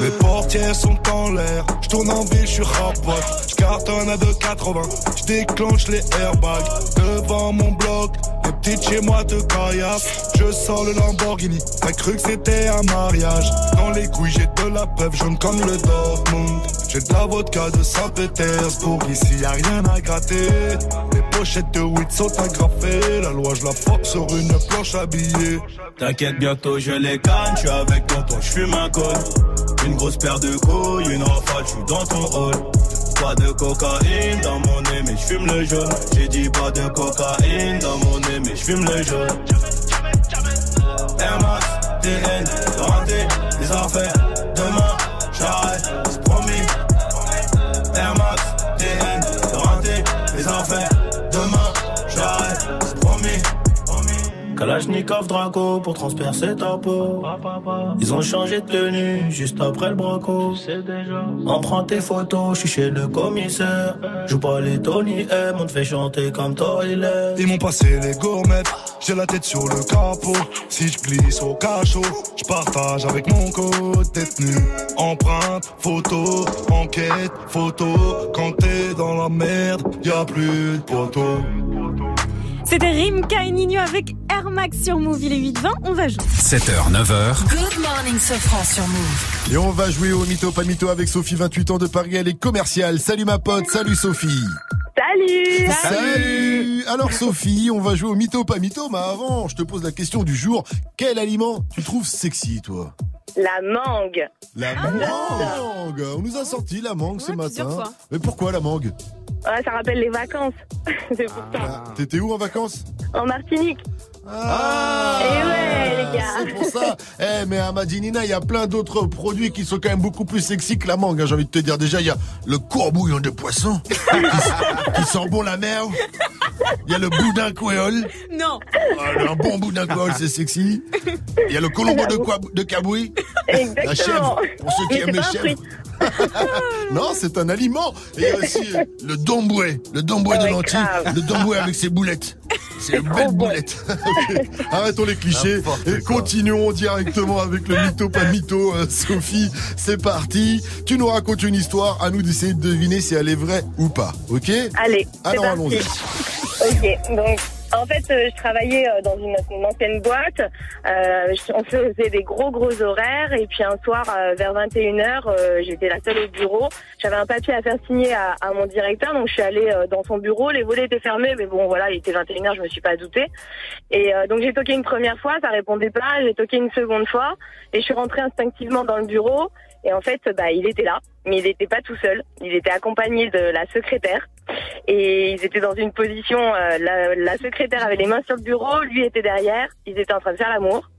Mes portières sont en l'air. Je tourne en ville, je suis rapote. Je cartonne à 2,80. Je déclenche les airbags devant mon bloc. Les petites chez moi te caillassent. Je sors le Lamborghini. T'as cru que c'était un mariage. Dans les couilles, j'ai de la preuve jaune comme le Dortmund. J'ai de la vodka de Saint-Pétersbourg. Ici, y a rien à gratter. Les pochettes de weed sont agrafées. La loi, je la force sur une planche à billets. T'inquiète, bientôt je les canne, je avec tonton, je fume un col. Une grosse paire de couilles, une rafale, je suis dans ton hall. Pas de cocaïne dans mon nez, mais je fume le jaune. J'ai dit pas de cocaïne dans mon nez, mais je fume le jaune. Air Max, TN, renté, les affaires. Demain, j'arrête, Kalachnikov Draco pour transpercer ta peau. Ils ont changé de tenue juste après le braco. Prend tes photos, je suis chez le commissaire. Joue pas les Tony M, on te fait chanter comme Toilet. Ils m'ont passé les gourmettes, j'ai la tête sur le capot. Si je glisse au cachot, je partage avec mon code détenu. Empreinte, photo, enquête, photo. Quand t'es dans la merde, y a plus de poteau. C'était Rimka et Nino avec Air Max sur Move. Il est 8-20, on va jouer. 7h, 9h. Good morning, Sofran sur Move. Et on va jouer au mytho pas mytho avec Sophie, 28 ans de Paris, elle est commerciale. Salut ma pote, salut Sophie. Salut Salut Alors Sophie, on va jouer au mytho pas mytho, mais avant, je te pose la question du jour. Quel aliment tu trouves sexy, toi? La mangue. La mangue On nous a sorti la mangue ce matin. fois. Mais pourquoi la mangue? Ouais, ça rappelle les vacances. *laughs* C'est pour ça. Ah, T'étais où en vacances? En Martinique. Ah Et ouais, les gars. C'est pour ça. Eh, mais à Madinina, il y a plein d'autres produits qui sont quand même beaucoup plus sexy que la mangue. hein, J'ai envie de te dire, déjà, il y a le courbouillon de poisson qui, qui sent bon la mer. Il y a le boudin créole. Non. Ah, un bon boudin créole, c'est sexy. Il y a le colombo de, cabouille. La chèvre, pour ceux qui Mais aiment les chèvres. Non, c'est un aliment. Et il y a aussi euh, le domboué, le domboué de lentilles, grave. le domboué avec ses boulettes. C'est une belle boulette. *laughs* Arrêtons les clichés et continuons directement avec le mytho, pas mytho. Euh, Sophie, c'est parti. Tu nous racontes une histoire, à nous d'essayer de deviner si elle est vraie ou pas. Ok? Allez, Alors allons-y. Ok, donc en fait, euh, je travaillais euh, dans une, ancienne boîte. Euh, on faisait des gros gros horaires et puis un soir vers 21h, euh, j'étais la seule au bureau. J'avais un papier à faire signer à, mon directeur, donc je suis allée dans son bureau. Les volets étaient fermés, mais bon voilà, il était 21h, je me suis pas doutée. Et donc j'ai toqué une première fois, ça répondait pas. J'ai toqué une seconde fois et je suis rentrée instinctivement dans le bureau. Et en fait, bah, il était là, mais il n'était pas tout seul. Il était accompagné de la secrétaire. Et ils étaient dans une position, euh, la, la secrétaire avait les mains sur le bureau, lui était derrière, ils étaient en train de faire l'amour.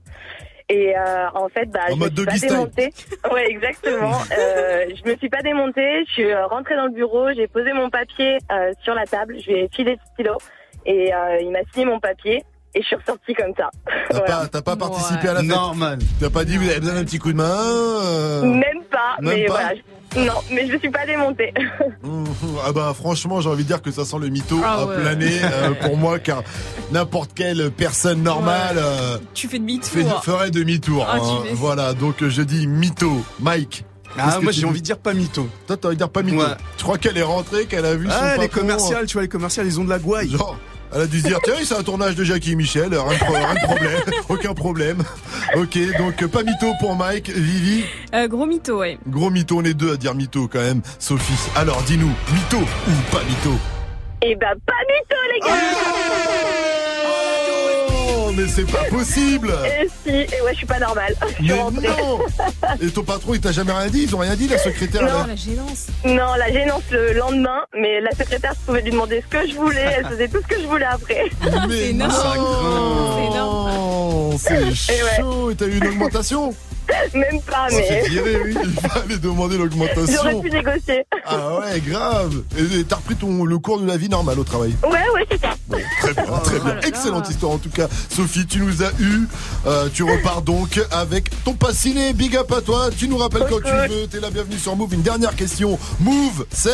Et euh, en fait, bah, En je mode me suis pas démontée. Ouais, exactement. *laughs* euh, je me suis pas démontée. Je suis euh, rentrée dans le bureau, j'ai posé mon papier euh, sur la table, je lui ai filé le stylo et euh, il m'a signé mon papier et je suis ressortie comme ça. T'as Voilà. pas, participé à la fête Normal. T'as pas dit vous avez besoin d'un petit coup de main euh, Même pas, Même mais pas voilà. je- Non, mais je me suis pas démontée. Ah bah franchement j'ai envie de dire que ça sent le mytho Ah à ouais. planer euh, *laughs* pour moi car n'importe quelle personne normale euh, Tu fais demi-tour. fait, ferait demi-tour. Ah, hein. Voilà donc je dis mytho. Mike. Ah, moi j'ai envie de dire pas mytho. Toi t'as envie de dire pas mytho. Ouais. Tu crois qu'elle est rentrée, qu'elle a vu son Ah, les patron, commerciales, tu vois, les commerciales, ils ont de la gouaille. Genre, elle a dû se dire, tiens, c'est un tournage de Jackie et Michel, rien de, pro- rien de problème, *laughs* aucun problème. Ok, donc pas mytho pour Mike, Vivi. Euh, gros mytho, ouais. Gros mytho, on est deux à dire mytho quand même. Sophie, alors dis-nous, mytho ou pas mytho? Et bah pas tout, les gars. Oh, mais c'est pas possible Et si, et ouais, je suis pas normale. *laughs* Je suis Mais rentrée. non Et ton patron, il t'a jamais rien dit? Ils ont rien dit, la secrétaire Non, là? La gênance. Non, la gênance le lendemain, mais la secrétaire je pouvais lui demander ce que je voulais, elle faisait tout ce que je voulais après. *laughs* Mais énorme. non C'est Et ouais. chaud, et t'as eu une augmentation? *laughs* Même pas, Oh, mais c'est viré, oui, *laughs* il fallait demander j'aurais l'augmentation. pu négocier. Ah ouais, grave. Et t'as repris ton, le cours de la vie normale au travail. Ouais, ouais, c'est ça. Bon, très bien, très bien. Excellente histoire en tout cas. Sophie, tu nous as eu. Euh, tu repars donc avec ton passiné. Big up à toi. Tu nous rappelles quand tu veux. T'es la bienvenue sur Move. Une dernière question. Move, c'est.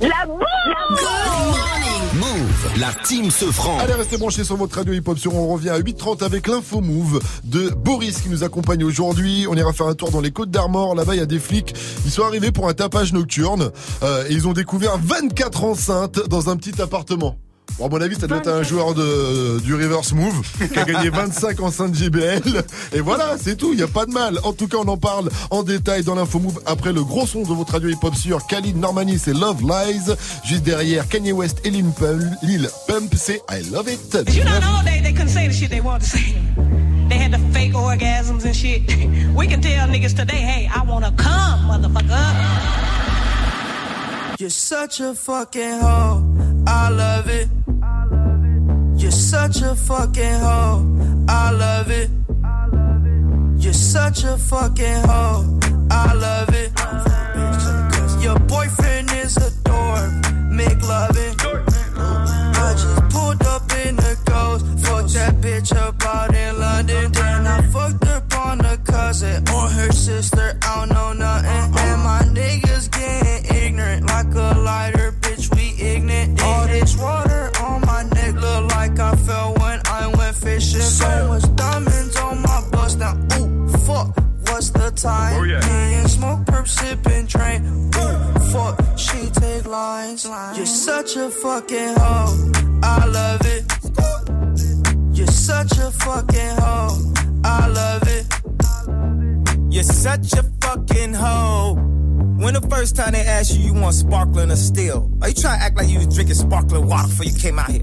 La bombe Move, la team se franc. Allez, restez branchés sur votre radio hip-hop sur On revient à 8h30 avec l'info Move de Boris qui nous accompagne aujourd'hui. On ira faire un tour dans les Côtes d'Armor. Là-bas, il y a des flics. Ils sont arrivés pour un tapage nocturne euh, et ils ont découvert 24 enceintes dans un petit appartement. Bon, à mon avis, ça doit être un joueur de, du Reverse Move qui a gagné 25 enceintes JBL. Et voilà, c'est tout, il n'y a pas de mal. En tout cas, on en parle en détail dans l'info Move après le gros son de votre radio hip-hop sur Khalid Normani, c'est Love Lies. Juste derrière, Kanye West et Lil Pump, Lil Pump c'est I Love It. You know, days they couldn't say the shit they wanted to say. They had the fake orgasms and shit. We can tell niggas today, hey, I wanna come, motherfucker. You're such a fucking hoe. I love it. You're such a fucking hoe. I love it. You're such a fucking hoe. I love it. Cause Your boyfriend is a dork. Make loving. I just pulled up in the ghost. Fucked that bitch up out in London. Then I fucked up on a cousin or her sister. I don't know What's the time? Oh, Me and smoke, perp, sipping, train. Ooh, fuck. She take lines. You're such a fucking hoe. I love it. You're such a fucking hoe. I love it. You're such a fucking hoe. When the first time they asked you, you want sparkling or still? Are you trying to act like you was drinking sparkling water before you came out here?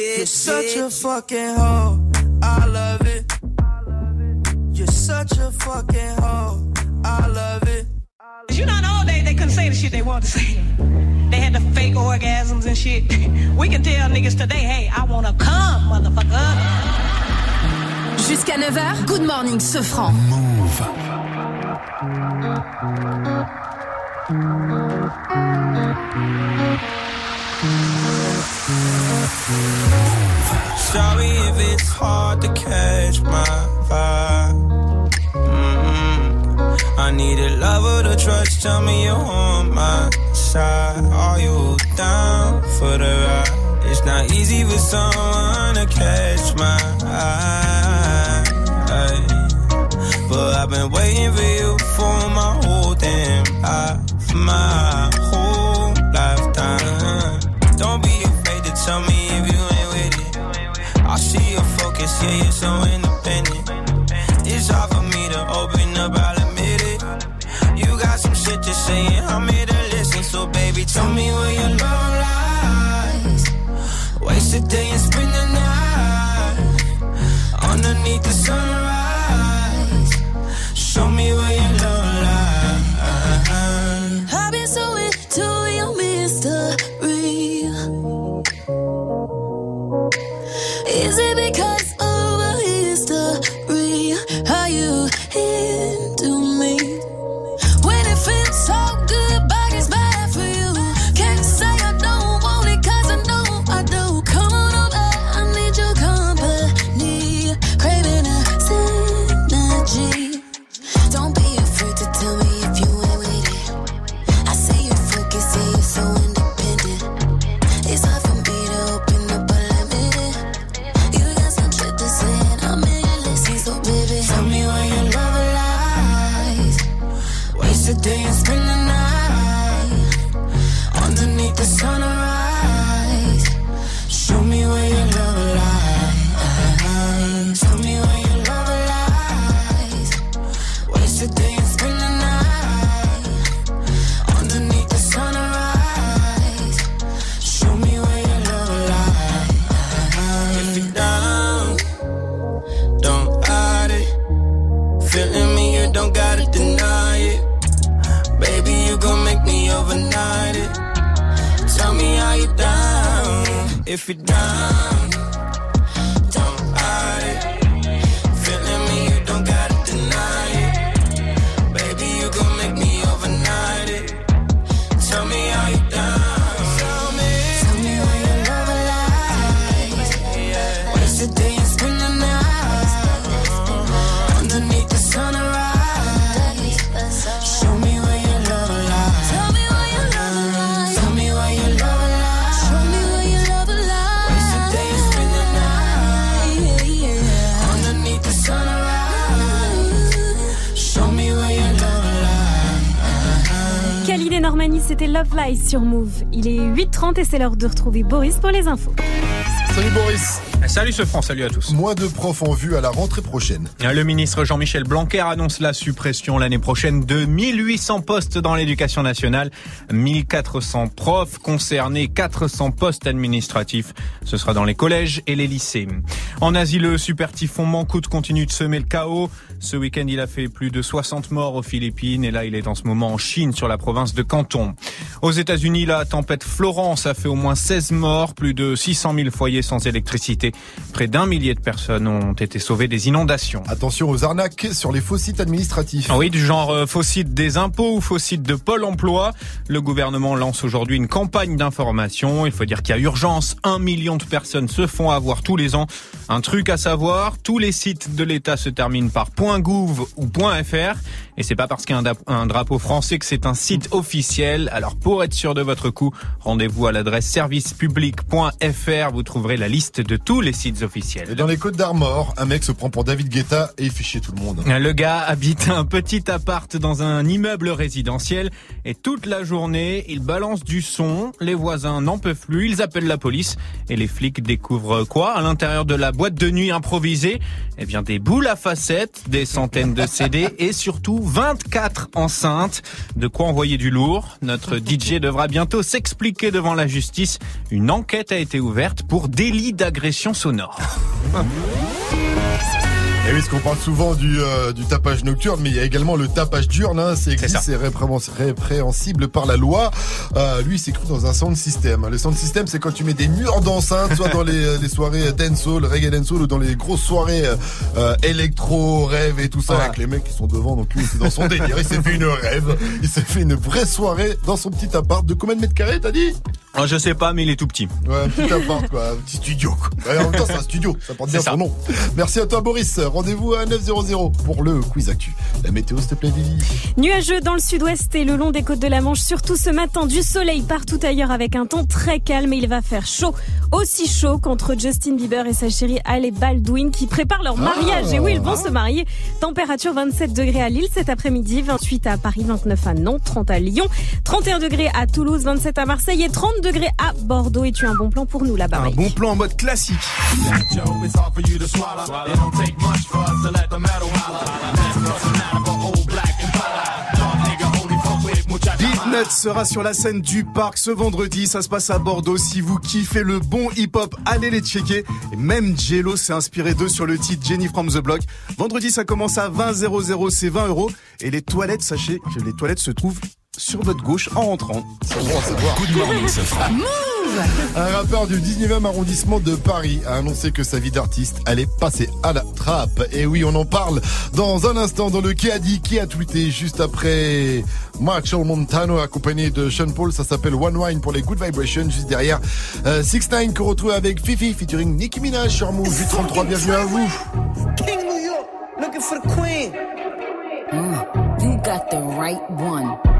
You're such a fucking hoe. I love it. You're such a fucking hoe. I love it. You know, old days, they couldn't say the shit they wanted to say? They had the fake orgasms and shit. We can tell niggas today, hey, I wanna come, motherfucker. Jusqu'à 9h, Good Morning Sofran. Sorry if it's hard to catch my vibe. Mm-mm. I need a lover to trust. Tell me you're on my side. Are you down for the ride? It's not easy for someone to catch my eye. But I've been waiting for you for my whole damn life, my whole lifetime. Don't be afraid to tell me yeah, you're so independent. It's hard for me to open up, I'll admit it. You got some shit to say, and I'm here to listen. So, baby, tell me where your love lies. Waste a day and spend the night underneath the sunrise. Sur Move. Il est 8h30 et c'est l'heure de retrouver Boris pour les infos. Salut Boris. Salut ce franc, salut à tous. Moins de profs en vue à la rentrée prochaine. Le ministre Jean-Michel Blanquer annonce la suppression l'année prochaine de 1800 postes dans l'éducation nationale. 1400 profs concernés, 400 postes administratifs. Ce sera dans les collèges et les lycées. En Asie, le super typhon Mankout continue de semer le chaos. Ce week-end, il a fait plus de 60 morts aux Philippines et là, il est en ce moment en Chine sur la province de Canton. Aux États-Unis, la tempête Florence a fait au moins 16 morts, plus de 600 000 foyers sans électricité. Près d'un millier de personnes ont été sauvées des inondations. Attention aux arnaques sur les faux sites administratifs. Ah oui, du genre euh, faux site des impôts ou faux site de Pôle emploi. Le gouvernement lance aujourd'hui une campagne d'information. Il faut dire qu'il y a urgence. Un million de personnes se font avoir tous les ans. Un truc à savoir, tous les sites de l'État se terminent par .gouv ou .fr Et c'est pas parce qu'il y a un, drapeau français que c'est un site officiel. Alors pour être sûr de votre coup, rendez-vous à l'adresse servicepublic.fr. Vous trouverez la liste de tous les sites officiels. Et dans les Côtes d'Armor, un mec se prend pour David Guetta et il fait chier tout le monde. Le gars habite un petit appart dans un immeuble résidentiel et toute la journée, il balance du son, les voisins n'en peuvent plus, ils appellent la police et les flics découvrent quoi? À l'intérieur de la boîte de nuit improvisée Eh bien des boules à facettes, des centaines de CD et surtout 24 enceintes. De quoi envoyer du lourd. Notre DJ devra bientôt s'expliquer devant la justice. Une enquête a été ouverte pour délit d'agression sonore. *laughs* Et oui, parce qu'on parle souvent du, euh, du tapage nocturne, mais il y a également le tapage diurne. Hein, c'est c'est répré- répréhensible par la loi. Euh, lui, c'est cru dans un sound system. Le sound system, c'est quand tu mets des murs d'enceinte, soit dans les, euh, les soirées dancehall, reggae dancehall, ou dans les grosses soirées euh, euh, électro, rêve et tout ça, avec les mecs qui sont devant. Donc lui, c'est dans son délire. Il s'est fait une rêve. Il s'est fait une vraie soirée dans son petit appart. De combien de mètres carrés, t'as dit? Oh, je sais pas, mais il est tout petit. Ouais, un petit appart, quoi. Un petit studio, quoi. Ouais, en même temps, c'est un studio. Ça porte bien ça. son nom. Merci à toi, Boris. Rendez-vous à 900 pour le quiz actu. La météo, s'il te plaît, Lily. Nuageux dans le sud-ouest et le long des côtes de la Manche, surtout ce matin, du soleil partout ailleurs avec un temps très calme et il va faire chaud. Aussi chaud qu'entre Justin Bieber et sa chérie Ale Baldwin qui préparent leur mariage. Ah. et oui, ils vont se marier. Température 27 degrés à Lille cet après-midi, 28 à Paris, 29 à Nantes, 30 à Lyon, 31 degrés à Toulouse, 27 à Marseille et 30 degrés à Bordeaux. Et tu as un bon plan pour nous là-bas. Un bon plan en mode classique. Beatnut sera sur la scène du parc ce vendredi. Ça se passe à Bordeaux. Si vous kiffez le bon hip-hop, allez les checker. Et même Jello s'est inspiré d'eux sur le titre Jenny from the Block. Vendredi, ça commence à 20 00, c'est 20 euros. Et les toilettes, sachez que les toilettes se trouvent sur votre gauche en rentrant. Good morning, ce sera. Un rappeur du 19e arrondissement de Paris a annoncé que sa vie d'artiste allait passer à la trappe. Et oui, on en parle dans un instant dans le qui a dit, qui a tweeté juste après Marshall Montano accompagné de Sean Paul. Ça s'appelle One Wine pour les Good Vibrations. Juste derrière, 6 9 qu'on retrouve avec Fifi featuring Nicki Minaj sur Move 833. Bienvenue à vous. King New York, looking for the queen. Mm, you got the right one.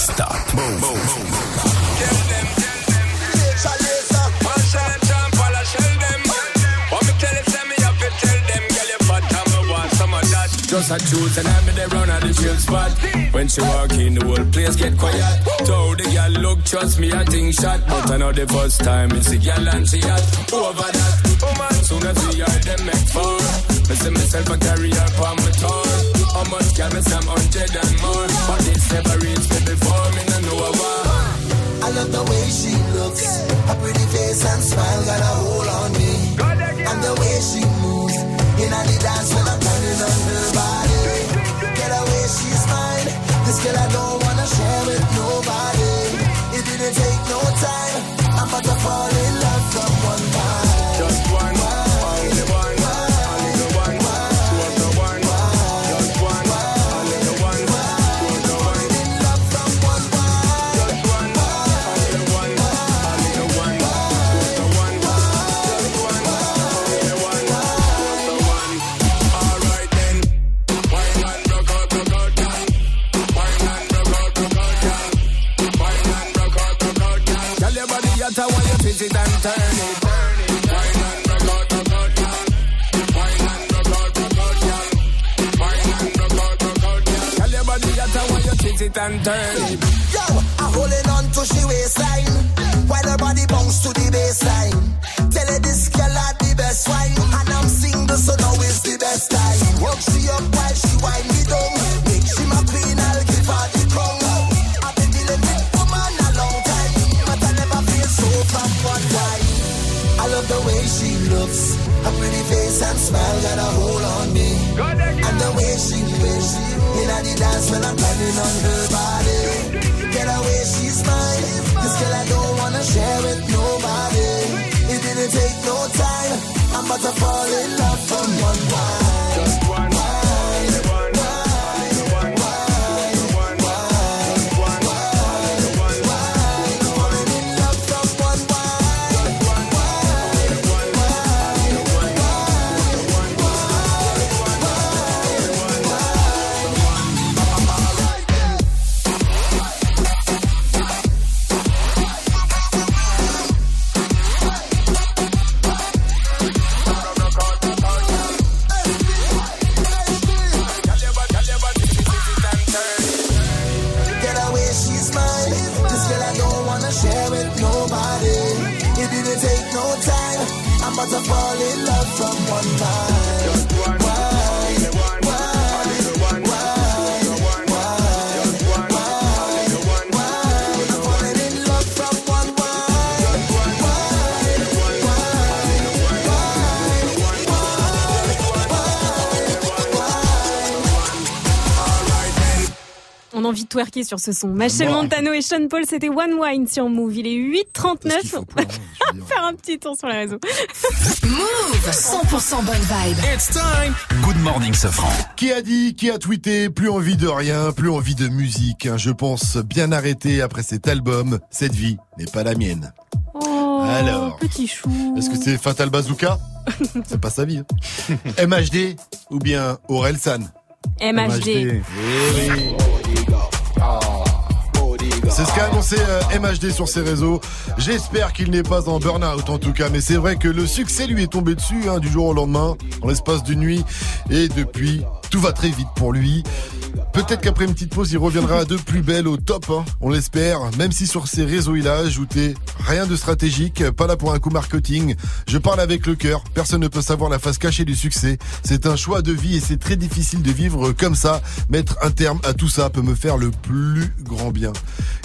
Truth and I'm in the round at the chill spot. When she walk in, the whole place get quiet. Told the girl, look, trust me, I think shot. But I know the first time it's a girl and she hot. Over that, woman, soon as we are them make four. Me see myself a carry her on my tour. How much can me some hundred and more? But this never reached me before, me no know a war. I love the way she looks. Her pretty face and smile got a hold on me. And the way she moves. In the dance when I'm turning on her body. This girl twist it and turn it. Yo, I'm holding on to she waistline while her body bounce to the baseline. Tell her this girl had the best wine, and I'm single, so now is the best time. Work she up while she wind me down. Make she my queen, I'll give her the crown. I've been dealing with woman a long time, but I never feel so from one time. I love the way she looks, her pretty face and smile got a hold on me. And the way she moves, in the dance when I'm climbing on her body. Get away, she's mine. This girl I don't wanna share with nobody. It didn't take no time. I'm about to fall in love from one wine. Twerker sur ce son. Machel. Montano et Sean Paul, c'était One Wine sur Move. Il est 8h39. On va faire un petit tour sur les réseaux. Move 100% bonne vibe. It's time. Good morning, Safran. Qui a dit, qui a tweeté, plus envie de rien, plus envie de musique. hein, Je pense bien arrêté après cet album. Cette vie n'est pas la mienne. Oh, Alors. petit chou. Est-ce que c'est Fatal Bazooka *laughs* C'est pas sa vie. hein. MHD ou bien Aurel San MHD. Eh oui. C'est ce qu'a annoncé euh, MHD sur ses réseaux. J'espère qu'il n'est pas en burn-out en tout cas, mais c'est vrai que le succès lui est tombé dessus hein, du jour au lendemain, en l'espace d'une nuit, et depuis, tout va très vite pour lui. Peut-être qu'après une petite pause, il reviendra de plus belle au top, hein, on l'espère, même si sur ses réseaux il a ajouté rien de stratégique, pas là pour un coup marketing. Je parle avec le cœur, personne ne peut savoir la face cachée du succès. C'est un choix de vie et c'est très difficile de vivre comme ça. Mettre un terme à tout ça peut me faire le plus grand bien.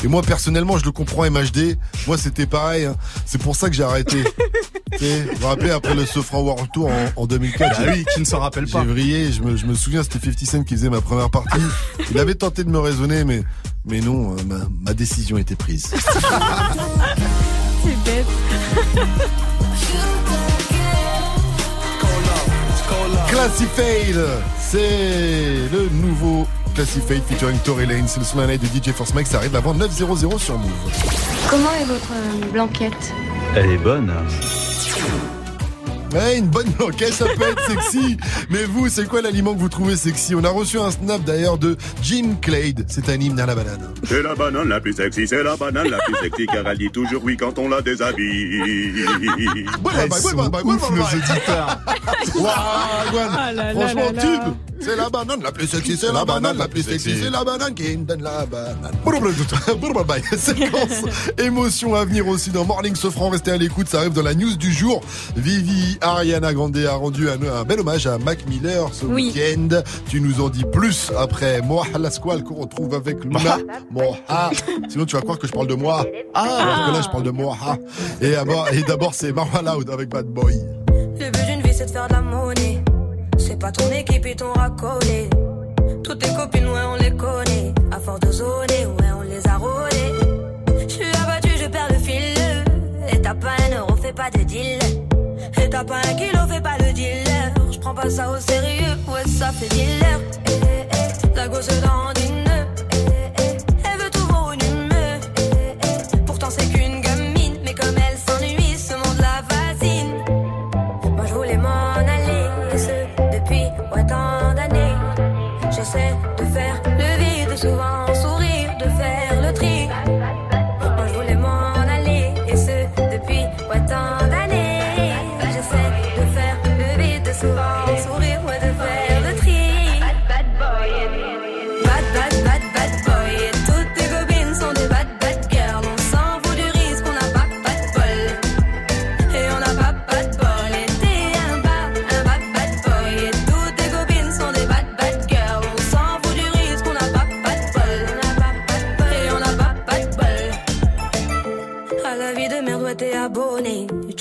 Et moi personnellement, je le comprends MHD. Moi c'était pareil, hein. c'est pour ça que j'ai arrêté. *laughs* Tu sais, vous vous rappelez après le Sofran World Tour en, en 2004 Bah j'ai- oui, qui ne s'en rappelle pas. J'ai vrillé, je me, je me souviens, c'était 50 Cent qui faisait ma première partie. Il avait tenté de me raisonner, mais, mais non, euh, ma, ma décision était prise. *laughs* C'est bête. Classified, c'est le nouveau Classified featuring Tory Lane. C'est le son de la night de DJ Force Mike. Ça arrive avant 9.00 sur Move. Comment est votre euh, blanquette? Elle est bonne. Ouais, une bonne blanquette, ça peut être sexy. Mais vous, c'est quoi l'aliment que vous trouvez sexy? On a reçu un snap d'ailleurs de Jim Clade. C'est un hymne à la banane. C'est la banane la plus sexy, c'est la banane la plus sexy car elle dit toujours oui quand on la déshabille. Bye, bye, bye, bye, bye, bye, bye, bye. Ouah, Gwen, Ah Franchement, tube. C'est la banane la plus sexy, c'est la banane la plus sexy, c'est la banane qui me donne la banane. *laughs* Séquence émotion à venir aussi dans Morning Sofran. Restez à l'écoute, ça arrive dans la news du jour. Vivi Ariana Grande a rendu un, un bel hommage à Mac Miller ce Oui. week-end. Tu nous en dis plus après Moha la Squale qu'on retrouve avec Luna. Moha. Sinon tu vas croire que je parle de moi. Ah, parce que là je parle de. Et d'abord, et d'abord c'est Marwa Loud avec Bad Boy. Le but d'une vie c'est de faire de la monnaie. C'est pas ton équipe et ton racolé. Toutes tes copines, ouais, on les connaît. À force de zoner, ouais, on les a rôlées. Je suis abattu, je perds le fil. Et t'as pas un euro, fais pas de deal. Et t'as pas un kilo, fais pas le dealer. Je prends pas ça au sérieux, ouais, ça fait dealer. Eh, eh, eh, la gosse dans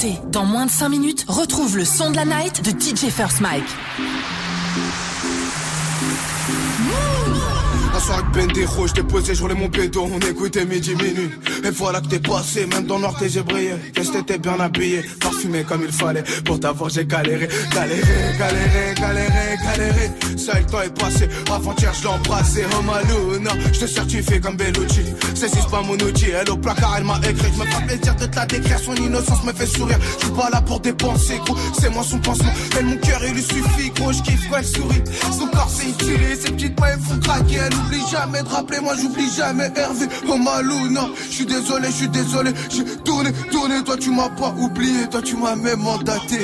Connecté. Dans moins de 5 minutes, retrouve le son de la night de DJ First Mike. Un soir avec Bendejo, je posé, je roulais mon pédo, on écoutait midi minuit. Et voilà que t'es passé, même dans le noir t'es brillé. Qu'est-ce que t'étais bien habillé, parfumé comme il fallait. Pour t'avoir j'ai galéré, galéré, galéré, galéré, galéré. Ça le temps est passé, avant-hier je l'ai embrassé. Oh Maluna, je te certifie comme Bellucci. C'est pas mon outil, elle au placard elle m'a écrit. Je me fais plaisir de te la décrire, son innocence me fait sourire. Je suis pas là pour dépenser, gros, c'est moi son pansement. Elle mon cœur il lui suffit, gros, je kiffe quand elle sourit. Son corps c'est utile, ses petites mains elles font craquer. Elle oublie jamais de rappeler, moi j'oublie jamais Hervé. Oh Maluna, je suis désolé, je suis désolé. J'ai tourné, tourné, toi tu m'as pas oublié, toi tu m'as même mandaté.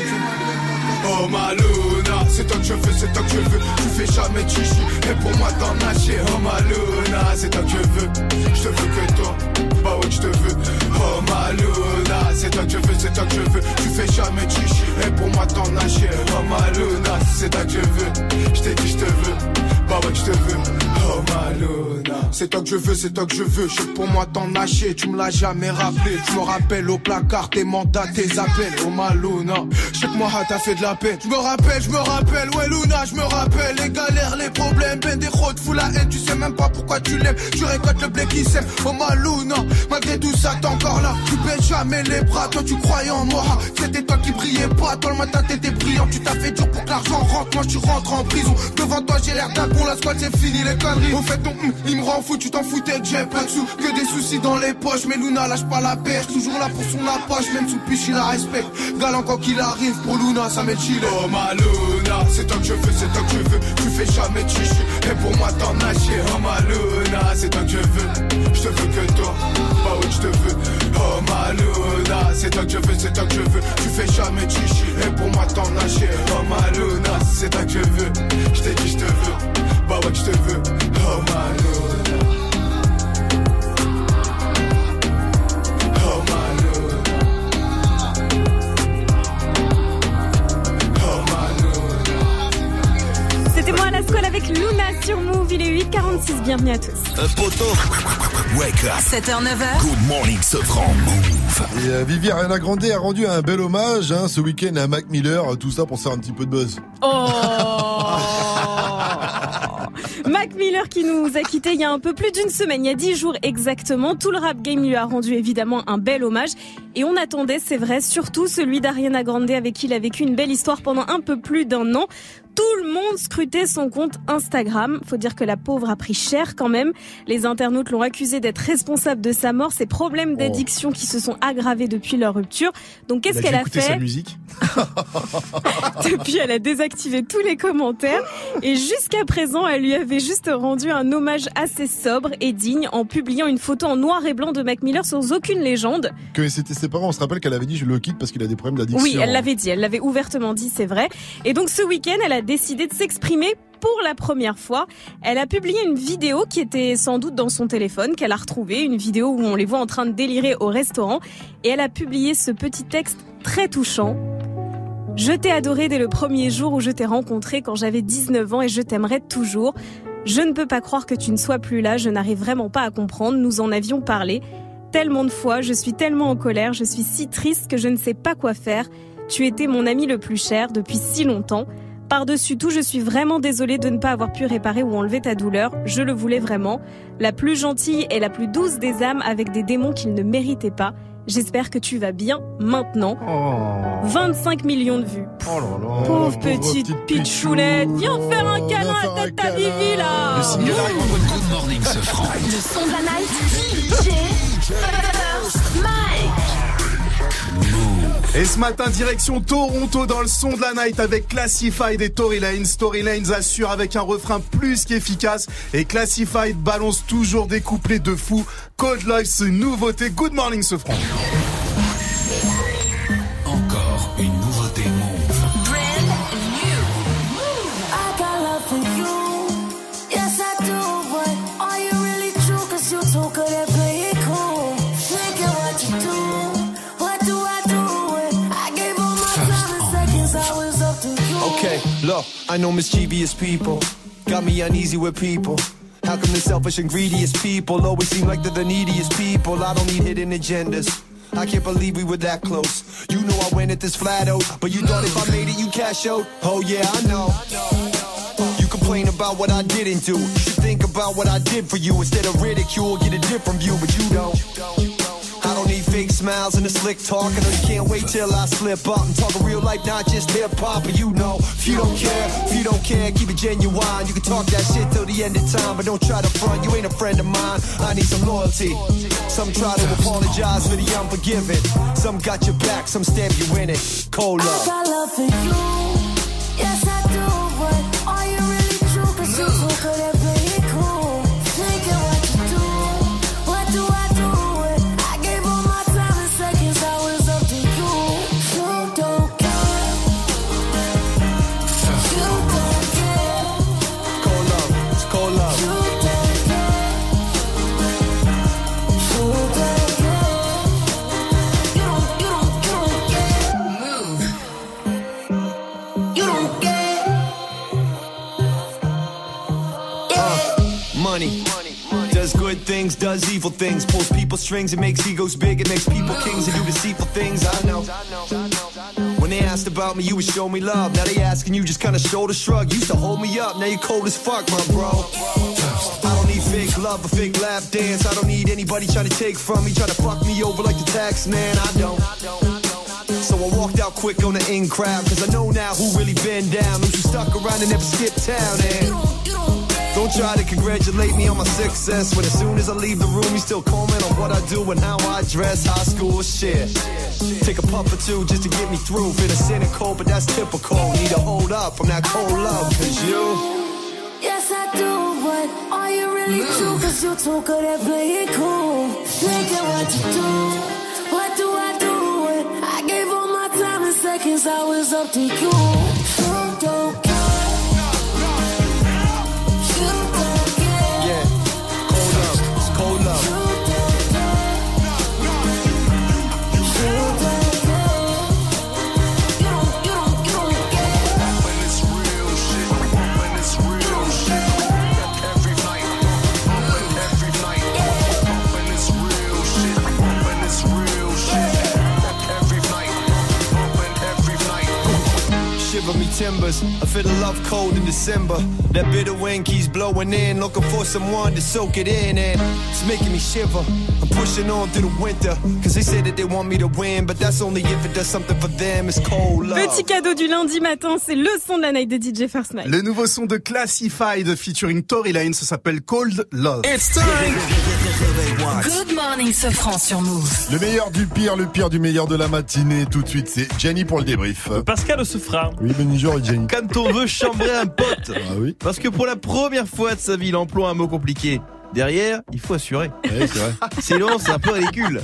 Oh Maluna, c'est toi que je veux, c'est toi que je veux. Tu fais jamais chichi, et pour moi t'en nager. Oh Maluna, c'est toi que je veux. Je te veux que toi, bah ouais, je te veux. Oh Maluna, c'est toi que je veux, c'est toi que je veux. Tu fais jamais chichi, et pour moi t'en nager. Oh Maluna, c'est toi que je veux. Je t'ai dit, je te veux. Bah ouais, je te veux. Oh c'est toi que je veux, c'est toi que je veux. Je que pour moi t'en nager, tu me l'as jamais rappelé. Je me rappelle au placard tes mandats, tes appels. Oh Maluna, je sais que moi t'as fait de la peine. Je me rappelle, je me rappelle, ouais Luna, je me rappelle les galères, les problèmes, ben des routes, fous la haine, tu sais même pas pourquoi tu l'aimes. Tu récoltes le blé qui sème. Oh Maluna, malgré tout ça t'es encore là. Tu baisses jamais les bras, toi tu croyais en moi. C'était toi qui brillais pas, toi le matin t'étais brillant. Tu t'as fait dur pour que l'argent rentre, moi tu rentres en prison. Devant toi j'ai l'air d'un con, la squad c'est fini les conneries. Au fait ton hum, il me rend fou, tu t'en foutais j'ai pas de sous, que des soucis dans les poches. Mais Luna lâche pas la perche, toujours là pour son approche, même sous piche, il la respecte. Galant quand qu'il arrive, pour Luna, ça met chill. Oh ma Luna, c'est toi que je veux, c'est toi que je veux. Tu fais jamais chichi, et pour moi t'en as chier. Oh ma Luna, c'est toi que je veux. Je te veux que toi, bah oui, je te veux. Oh ma Luna, c'est toi que je veux, c'est toi que je veux. Tu fais jamais chichi, et pour moi t'en as. Oh ma Luna, c'est toi que je veux. Je t'ai dit, je te veux. Bah ouais, je te veux. Oh ma Scola avec Luna sur Move. Il est 8h46. Bienvenue à tous. Un poteau. Wake up. 7h, 9h. Good morning, Sofran. Move. Et euh, Vivi Ariana Grande a rendu un bel hommage hein, ce week-end à Mac Miller, tout ça pour faire un petit peu de buzz. Oh *laughs* Mac Miller qui nous a quittés il y a un peu plus d'une semaine, il y a dix jours exactement. Tout le rap game lui a rendu évidemment un bel hommage. Et on attendait, c'est vrai, surtout celui d'Ariana Grande avec qui il a vécu une belle histoire pendant un peu plus d'un an. Tout le monde scrutait son compte Instagram. Faut dire que la pauvre a pris cher quand même. Les internautes l'ont accusé d'être responsable de sa mort, ses problèmes d'addiction qui se sont aggravés depuis leur rupture. Donc qu'est-ce qu'elle a fait sa musique. *laughs* *laughs* Depuis, elle a désactivé tous les commentaires et jusqu'à présent, elle lui avait juste rendu un hommage assez sobre et digne en publiant une photo en noir et blanc de Mac Miller sans aucune légende. Que c'était ses parents, on se rappelle qu'elle avait dit je le quitte parce qu'il a des problèmes d'addiction. Oui, elle l'avait dit, elle l'avait ouvertement dit, c'est vrai. Et donc ce week-end, elle a décidé de s'exprimer pour la première fois. Elle a publié une vidéo qui était sans doute dans son téléphone, qu'elle a retrouvée, une vidéo où on les voit en train de délirer au restaurant. Et elle a publié ce petit texte très touchant. Je t'ai adoré dès le premier jour où je t'ai rencontré quand j'avais 19 ans et je t'aimerai toujours. Je ne peux pas croire que tu ne sois plus là, je n'arrive vraiment pas à comprendre, nous en avions parlé. Tellement de fois, je suis tellement en colère, je suis si triste que je ne sais pas quoi faire. Tu étais mon ami le plus cher depuis si longtemps. Par-dessus tout, je suis vraiment désolée de ne pas avoir pu réparer ou enlever ta douleur. Je le voulais vraiment. La plus gentille et la plus douce des âmes avec des démons qu'il ne méritait pas. J'espère que tu vas bien maintenant. 25 millions de vues. Oh là là. Pauvre petite pitchoulette. Viens faire un câlin à ta, ta Vivi là. Good morning, Sofran. Le son de la night. DJ First Mike. Et ce matin, direction Toronto dans le son de la night avec Classified et Tory Lanez. Tory assure avec un refrain plus qu'efficace et Classified balance toujours des couplets de fou. Code Life, c'est nouveauté. Good morning, ce franc. I know mischievous people. Got me uneasy with people. How come the selfish and greediest people always seem like they're the neediest people? I don't need hidden agendas. I can't believe we were that close. You know I went at this flat out, but you thought if I made it, you cash out. Oh yeah, I know. You complain about what I didn't do. You should think about what I did for you instead of ridicule. Get a different view, but you don't. Fake smiles and a slick talk. I know you can't wait till I slip up and talk a real life, not just hip hop. But you know, if you don't care, if you don't care, keep it genuine. You can talk that shit till the end of time, but don't try to front. You ain't a friend of mine. I need some loyalty. Some try to apologize for the unforgiven. Some got your back, some stab you in it. Cold I got love for you. Yes, things, does evil things. Pulls people strings, it makes egos big, it makes people kings and do deceitful things. I know. When they asked about me, you would show me love. Now they asking you just kinda shoulder shrug. Used to hold me up, now you cold as fuck, my bro. I don't need fake love or fake lap dance. I don't need anybody trying to take from me, trying to fuck me over like the tax man. I don't. So I walked out quick on the in crowd, cause I know now who really been down. Those who stuck around and never skipped town. And Don't try to congratulate me on my success when as soon as I leave the room, you still comment on what I do and how I dress. High school shit. Take a puff or two just to get me through. Sin and cold, but that's typical. Need to hold up from that cold love, cause you. Yes, I do, but are you really true? Cause you're too good at playing cool. Thinking what to do. What do I do? When I gave all my time and seconds, I was up to you. Shiver me timbers. I feel the love cold in December. That bitter wind keeps blowing in. Looking for someone to soak it in. And it's making me shiver. I'm pushing on through the winter. Cause they say that they want me to win. But that's only if it does something for them. It's cold love. Petit cadeau du lundi matin, c'est le son de la night de DJ First Night. Le nouveau son de Classified featuring Tory Lane, ça s'appelle Cold Love. It's time. Good morning, Sofran sur Move. Le meilleur du pire, le pire du meilleur de la matinée. Tout de suite, c'est Jenny pour le débrief. Pascal se fera. Oui, bonjour Jenny. Quand on veut chambrer un pote. Ah oui. Parce que pour la première fois de sa vie, il emploie un mot compliqué. Derrière, il faut assurer. Ouais, c'est vrai. *laughs* Sinon, c'est un peu ridicule.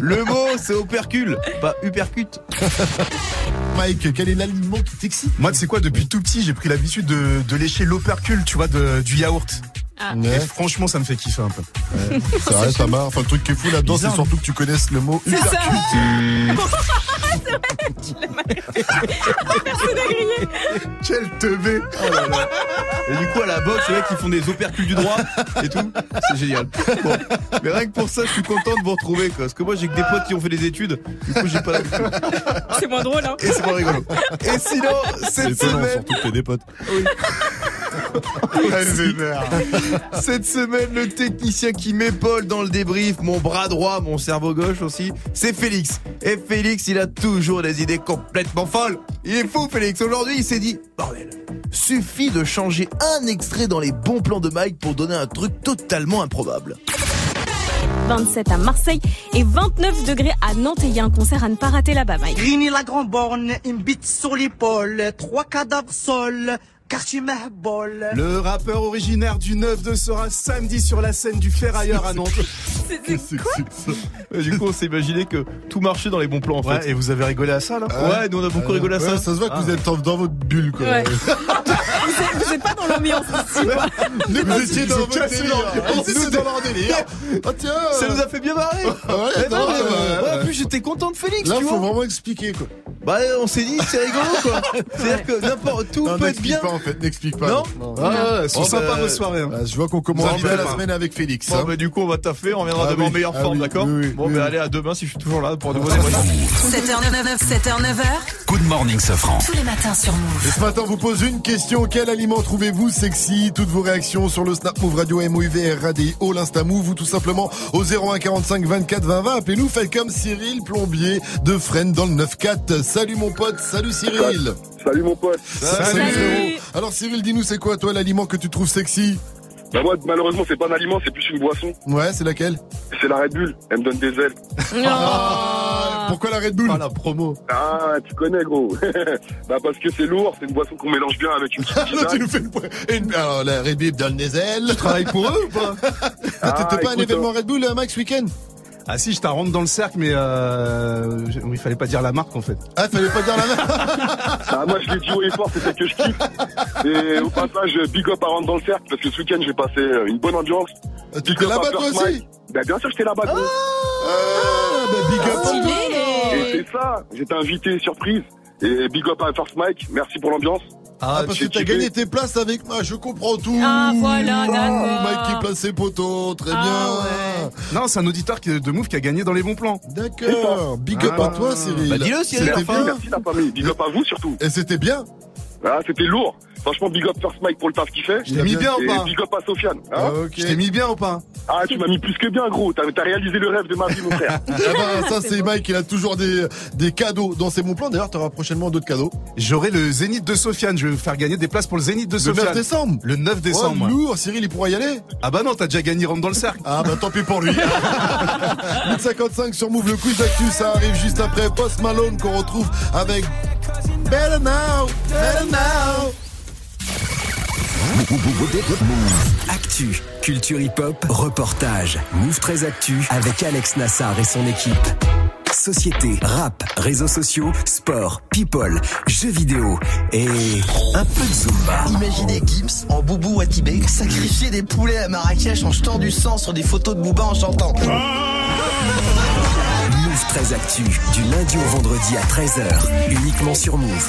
Le mot, c'est opercule, pas upercute. *laughs* Mike, quel est l'aliment qui t'excite? Moi, tu sais quoi, depuis tout petit, j'ai pris l'habitude de, de lécher l'opercule, tu vois, de- du yaourt. Ah. Ouais. Et franchement, ça me fait kiffer un peu. Ouais, *laughs* c'est vrai, ça marche. Enfin, le truc qui est fou là-dedans, c'est surtout que tu connaisses le mot C'est ça. hypercute. Personne n'a grillé. Quel teubé Oh là là. Et du coup, à la boxe, les mecs, ils font des opercules du droit et tout. C'est génial. Bon. Mais rien que pour ça, je suis content de vous retrouver, quoi. Parce que moi, j'ai que des potes qui ont fait des études. Du coup, j'ai pas l'habitude. C'est moins drôle, hein. Et c'est pas rigolo. Et sinon, C'est cette étonnant, semaine, surtout que t'es des potes. *laughs* *laughs* Cette semaine, le technicien qui m'épaule dans le débrief, mon bras droit, mon cerveau gauche aussi, c'est Félix. Et Félix, il a toujours des idées complètement folles. Il est fou, Félix. Aujourd'hui, il s'est dit, bordel, suffit de changer un extrait dans les bons plans de Mike pour donner un truc totalement improbable. 27 à Marseille et 29 degrés à Nantes. Et il y a un concert à ne pas rater là-bas, Mike. Grini la grand borne, une bite sur l'épaule, trois cadavres sol, quartier Mahbol. Le rappeur originaire du 9-2 sera samedi sur la scène du Ferrailleur à Nantes. *laughs* Et du coup, on s'est imaginé que tout marchait dans les bons plans, en Ouais, fait. et vous avez rigolé à ça là? Ouais, nous on a beaucoup rigolé à Ouais, ça. ça se voit que vous Ah. êtes dans votre bulle, quoi. Ouais. *laughs* Vous êtes, vous êtes pas dans l'ambiance ici, quoi. Vous étiez dans Ils ont votre délire. l'ambiance. Ils étaient dans leur délire. *laughs* Oh tiens. Ça nous a fait bien marrer. Ouais, non, non, mais, ouais, euh, ouais. en plus, j'étais content de Félix, Là, tu faut vois. vraiment expliquer, quoi. Bah, on s'est dit, c'est rigolo, quoi. *laughs* C'est-à-dire que n'importe tout Non, peut être n'explique bien. pas, en fait, n'explique pas. Non Ah, ouais, sont Oh, sympas bah, vos soirées. hein. Ah, Je vois qu'on commence bien la semaine avec Félix. Bon, hein. bah, du coup, on va taffer, on reviendra Ah demain oui, en meilleure ah forme, oui, d'accord oui, oui, Bon, oui, bah, allez, à demain si je suis toujours là pour de nouveaux débriefs. 7h99, 7h9h. Good morning, Sofran. Tous les matins sur Move. Et ce matin, on vous pose une question. Quel aliment trouvez-vous sexy? Toutes vos réactions sur le Snap Move Radio MOUV RADIO, l'Insta Move ou tout simplement au 01 45 24 20 20. Appelez-nous, faites comme Cyril Plombier de Fresnes dans le 9-4. Salut mon pote, salut Cyril. Salut mon pote. Salut, frérot. Alors Cyril, dis-nous c'est quoi toi l'aliment que tu trouves sexy? Bah moi malheureusement c'est pas un aliment, c'est plus une boisson. Ouais, c'est laquelle? C'est la Red Bull. Elle me donne des ailes. Ah, Pourquoi la Red Bull? Ah, la promo. Ah tu connais gros. *laughs* bah parce que c'est lourd, c'est une boisson qu'on mélange bien avec une petite Là, tu tisane. nous fais le point. Et une- Alors, la Red Bull donne des ailes. Tu travailles pour eux ou pas? *laughs* Ah, T'étais Ah, pas à un écoute, événement Red Bull, euh, Max, week-end? Ah si, je t'en rentre dans le cercle, mais euh, il fallait pas dire la marque en fait. Ah, fallait pas dire la même. *laughs* Ah moi je l'ai dit haut et fort, c'était que je kiffe. Et au passage, big up à rentrer dans le cercle parce que ce week-end j'ai passé euh, une bonne ambiance. Tu Big étais up à là-bas toi First aussi Mike. Bah bien sûr j'étais là-bas. Ah, bah big up. Stylé. Et c'est ça, j'étais invité surprise. Et big up à First Mike, merci pour l'ambiance. Ah, parce que j'ai t'as gagné tes places avec moi, je comprends tout. Ah, voilà, d'accord. Mike qui place ses poteaux, très Ah, bien. Non, c'est un auditeur qui- de Move qui a gagné dans les bons plans. D'accord. Big up Ah. à toi, Cyril. Bah, dis-le, Cyril, C'était enfin. bien. Merci la famille, big up à vous surtout. Et c'était bien. Ah, c'était lourd. Franchement, big up First Mike pour le taf qu'il fait. Je t'ai mis bien ou pas Big up à Sofiane. hein. Ah, ok. Je t'ai mis bien ou pas Ah, tu m'as mis plus que bien, gros. T'as t'as réalisé le rêve de ma vie, mon frère. Ah *laughs* bah, ça c'est Mike, il a toujours des, des cadeaux dans ses bons plans. D'ailleurs, tu auras prochainement d'autres cadeaux. J'aurai le Zénith de Sofiane. Je vais vous faire gagner des places pour le Zénith de Le Sofiane. 9 décembre. Le 9 décembre. Oh, lourd, Cyril, il pourra y aller. Ah bah non, t'as déjà gagné rentre dans le cercle. Ah bah tant pis pour lui. *laughs* 855 sur Move, le quiz d'actu, ça arrive juste après Post Malone qu'on retrouve avec Better Now, Better Now. Actu, culture hip-hop, reportage, Move très Actu avec Alex Nassar et son équipe. Société, rap, réseaux sociaux, sport, people, jeux vidéo et un peu de Zumba. Imaginez Gims en boubou à Tibet sacrifier des poulets à Marrakech en jetant du sang sur des photos de Booba en chantant. Move très Actu, du lundi au vendredi à 13h, uniquement sur Move.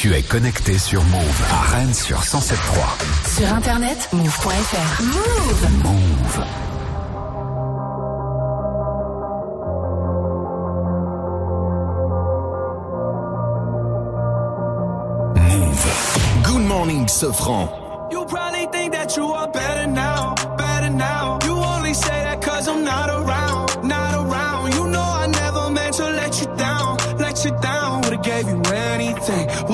Tu es connecté sur Move à Rennes sur 107.3. Sur internet, move.fr. Move Move. Good morning, Sofran. You probably think that you are better now, better now. You only say that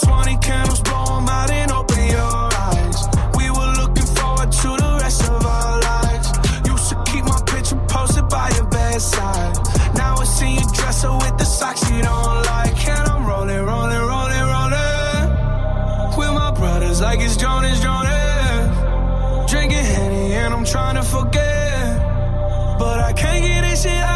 20 candles, blow 'em out and open your eyes. We were looking forward to the rest of our lives. Used to keep my picture posted by your bedside. Now I see you dresser with the socks you don't like. And I'm rolling, rolling, rolling, rolling. With my brothers like it's Jonas, Jonas. Drinking Henny and I'm trying to forget. But I can't get this shit out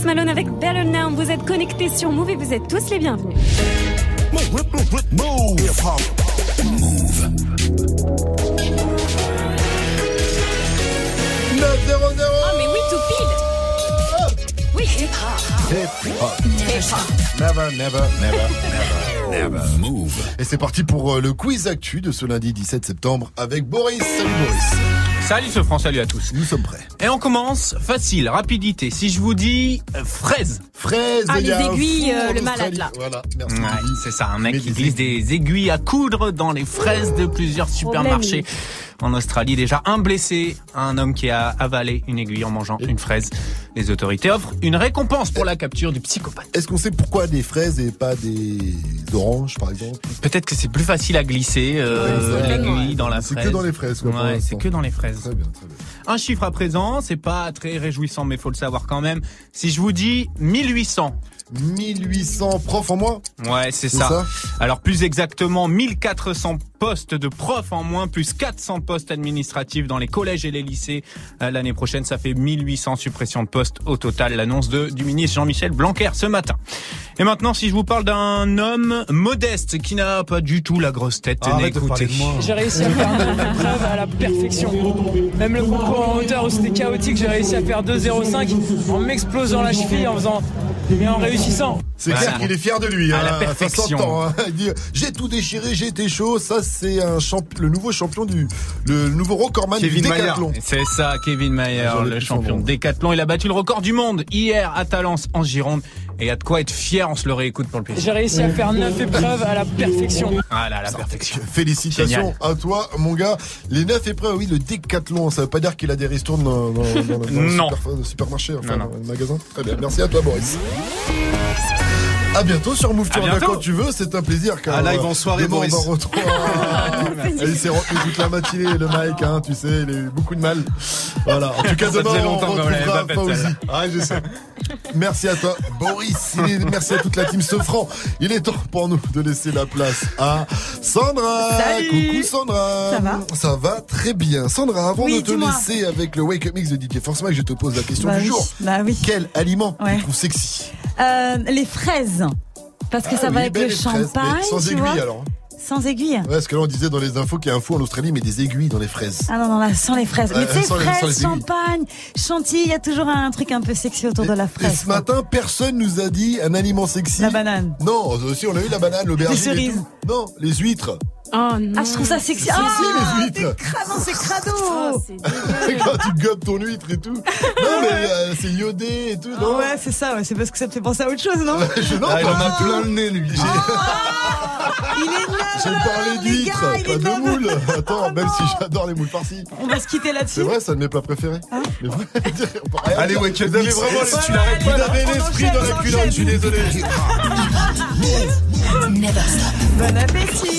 Post Malone avec Better Now. Vous êtes connectés sur Move et vous êtes tous les bienvenus. Oh mais oui, tout pile Oui, hip hop. Hip hop. Hip hop. Never, never, never, never, never. Move. Et c'est parti pour euh, le quiz actu de ce lundi 17 septembre avec Boris. Salut Boris. Salut ce France, salut à tous. Nous sommes prêts. Et on commence facile, rapidité. Si je vous dis euh, fraise. Fraise, Ah, les aiguilles, euh, le malade, là. Voilà, merci. Ouais, c'est ça, un mec Mais qui glisse des aiguilles à coudre dans les fraises de plusieurs supermarchés. En Australie. Déjà un blessé, un homme qui a avalé une aiguille en mangeant une fraise. Les autorités offrent une récompense pour la capture du psychopathe. Est-ce qu'on sait pourquoi des fraises et pas des oranges, par exemple? Peut-être que c'est plus facile à glisser euh, l'aiguille dans la C'est fraise. que dans les fraises, quoi, Ouais, c'est que dans les fraises. Très bien, très bien. Un chiffre à présent, c'est pas très réjouissant, mais faut le savoir quand même. Si je vous dis 1800. 1800 profs en moins? Ouais, c'est C'est ça. ça? Alors plus exactement 1400 postes de profs en moins, plus 400 postes administratifs dans les collèges et les lycées. Euh, L'année prochaine, ça fait 1800 suppressions de postes au total. L'annonce de, du ministre Jean-Michel Blanquer ce matin. Et maintenant, si je vous parle d'un homme modeste qui n'a pas du tout la grosse tête, parler écoutez. J'ai réussi à faire une épreuve *laughs* à la perfection. Même le concours en hauteur où c'était chaotique, j'ai réussi à faire 2,05 en m'explosant la cheville, en faisant et en réussissant. C'est Voilà. clair qu'il est fier de lui. À hein. la Ça perfection. hein. Il dit j'ai tout déchiré, j'ai été chaud. Ça c'est un champ... le nouveau champion du le nouveau recordman Kevin du décathlon. C'est ça, Kevin Mayer, le champion de décathlon. Il a battu le record du monde hier à Talence, en Gironde. Et il y a de quoi être fier, on se le réécoute pour le plaisir. J'ai réussi à faire 9 épreuves à la perfection. Ah là, la perfection. Félicitations Génial. à toi, mon gars. Les neuf épreuves, oui, le décathlon. Ça veut pas dire qu'il a des ristournes dans, dans, dans, dans le Non. super- le supermarché, enfin, Non, non. dans le magasin. Très bien. Merci à toi, Boris. À bientôt sur Move. Tu À reviens bientôt. quand tu veux, c'est un plaisir. car, Ah, live en soirée, Boris. On va retrouver. *laughs* il s'est retenu toute la matinée, le Mike, hein, tu sais, il a eu beaucoup de mal. Voilà. En tout cas, Ça demain, on retrouvera pas celle-là. Ah, je sais. Merci à toi, Boris. Merci à toute la team Sofran. Il est temps pour nous de laisser la place à Sandra. Salut. Coucou Sandra. Ça va Ça va très bien. Sandra, avant Oui, de te laisser avec le Wake Up Mix de DJ Force Mike, je te pose la question Bah du oui, jour. bah oui. Quel aliment Ouais. tu trouves sexy? Euh, les fraises. Parce que Ah ça oui, va avec le champagne. sans tu aiguille vois. alors. Sans aiguille. Ouais, parce que là on disait dans les infos qu'il y a un fou en Australie, mais des aiguilles dans les fraises. Ah non, non, là, sans les fraises. Mais tu sais, sans les- sans fraises, champagne, chantilly, il y a toujours un truc un peu sexy autour de la Et fraise. ce matin, personne nous a dit un aliment sexy. La banane. Non, aussi on a eu la banane, l'aubergine. Les et cerises. Non, les huîtres. Oh non. Ah, je trouve ça sexy. C'est Ah, sexy, les huîtres. c'est crado. Oh, c'est. *laughs* Quand tu gobes ton huître et tout. Non, mais euh, c'est iodé et tout, Ah non ouais, c'est ça, ouais. c'est parce que ça te fait penser à autre chose, non Je, non, Ah, il en pas- a plein le nez, lui. Il est neuf J'ai parlé d'huîtres, pas est de moules. Attends, même si j'adore les moules farcies. On va se quitter là-dessus. C'est vrai, c'est un de mes plats préférés. Mais vrai, on peut rien Allez, dire. Wake Up Vous avez Mix. vraiment tu l'arrêtes pas, on l'esprit dans la culotte, je suis désolé. Bon appétit.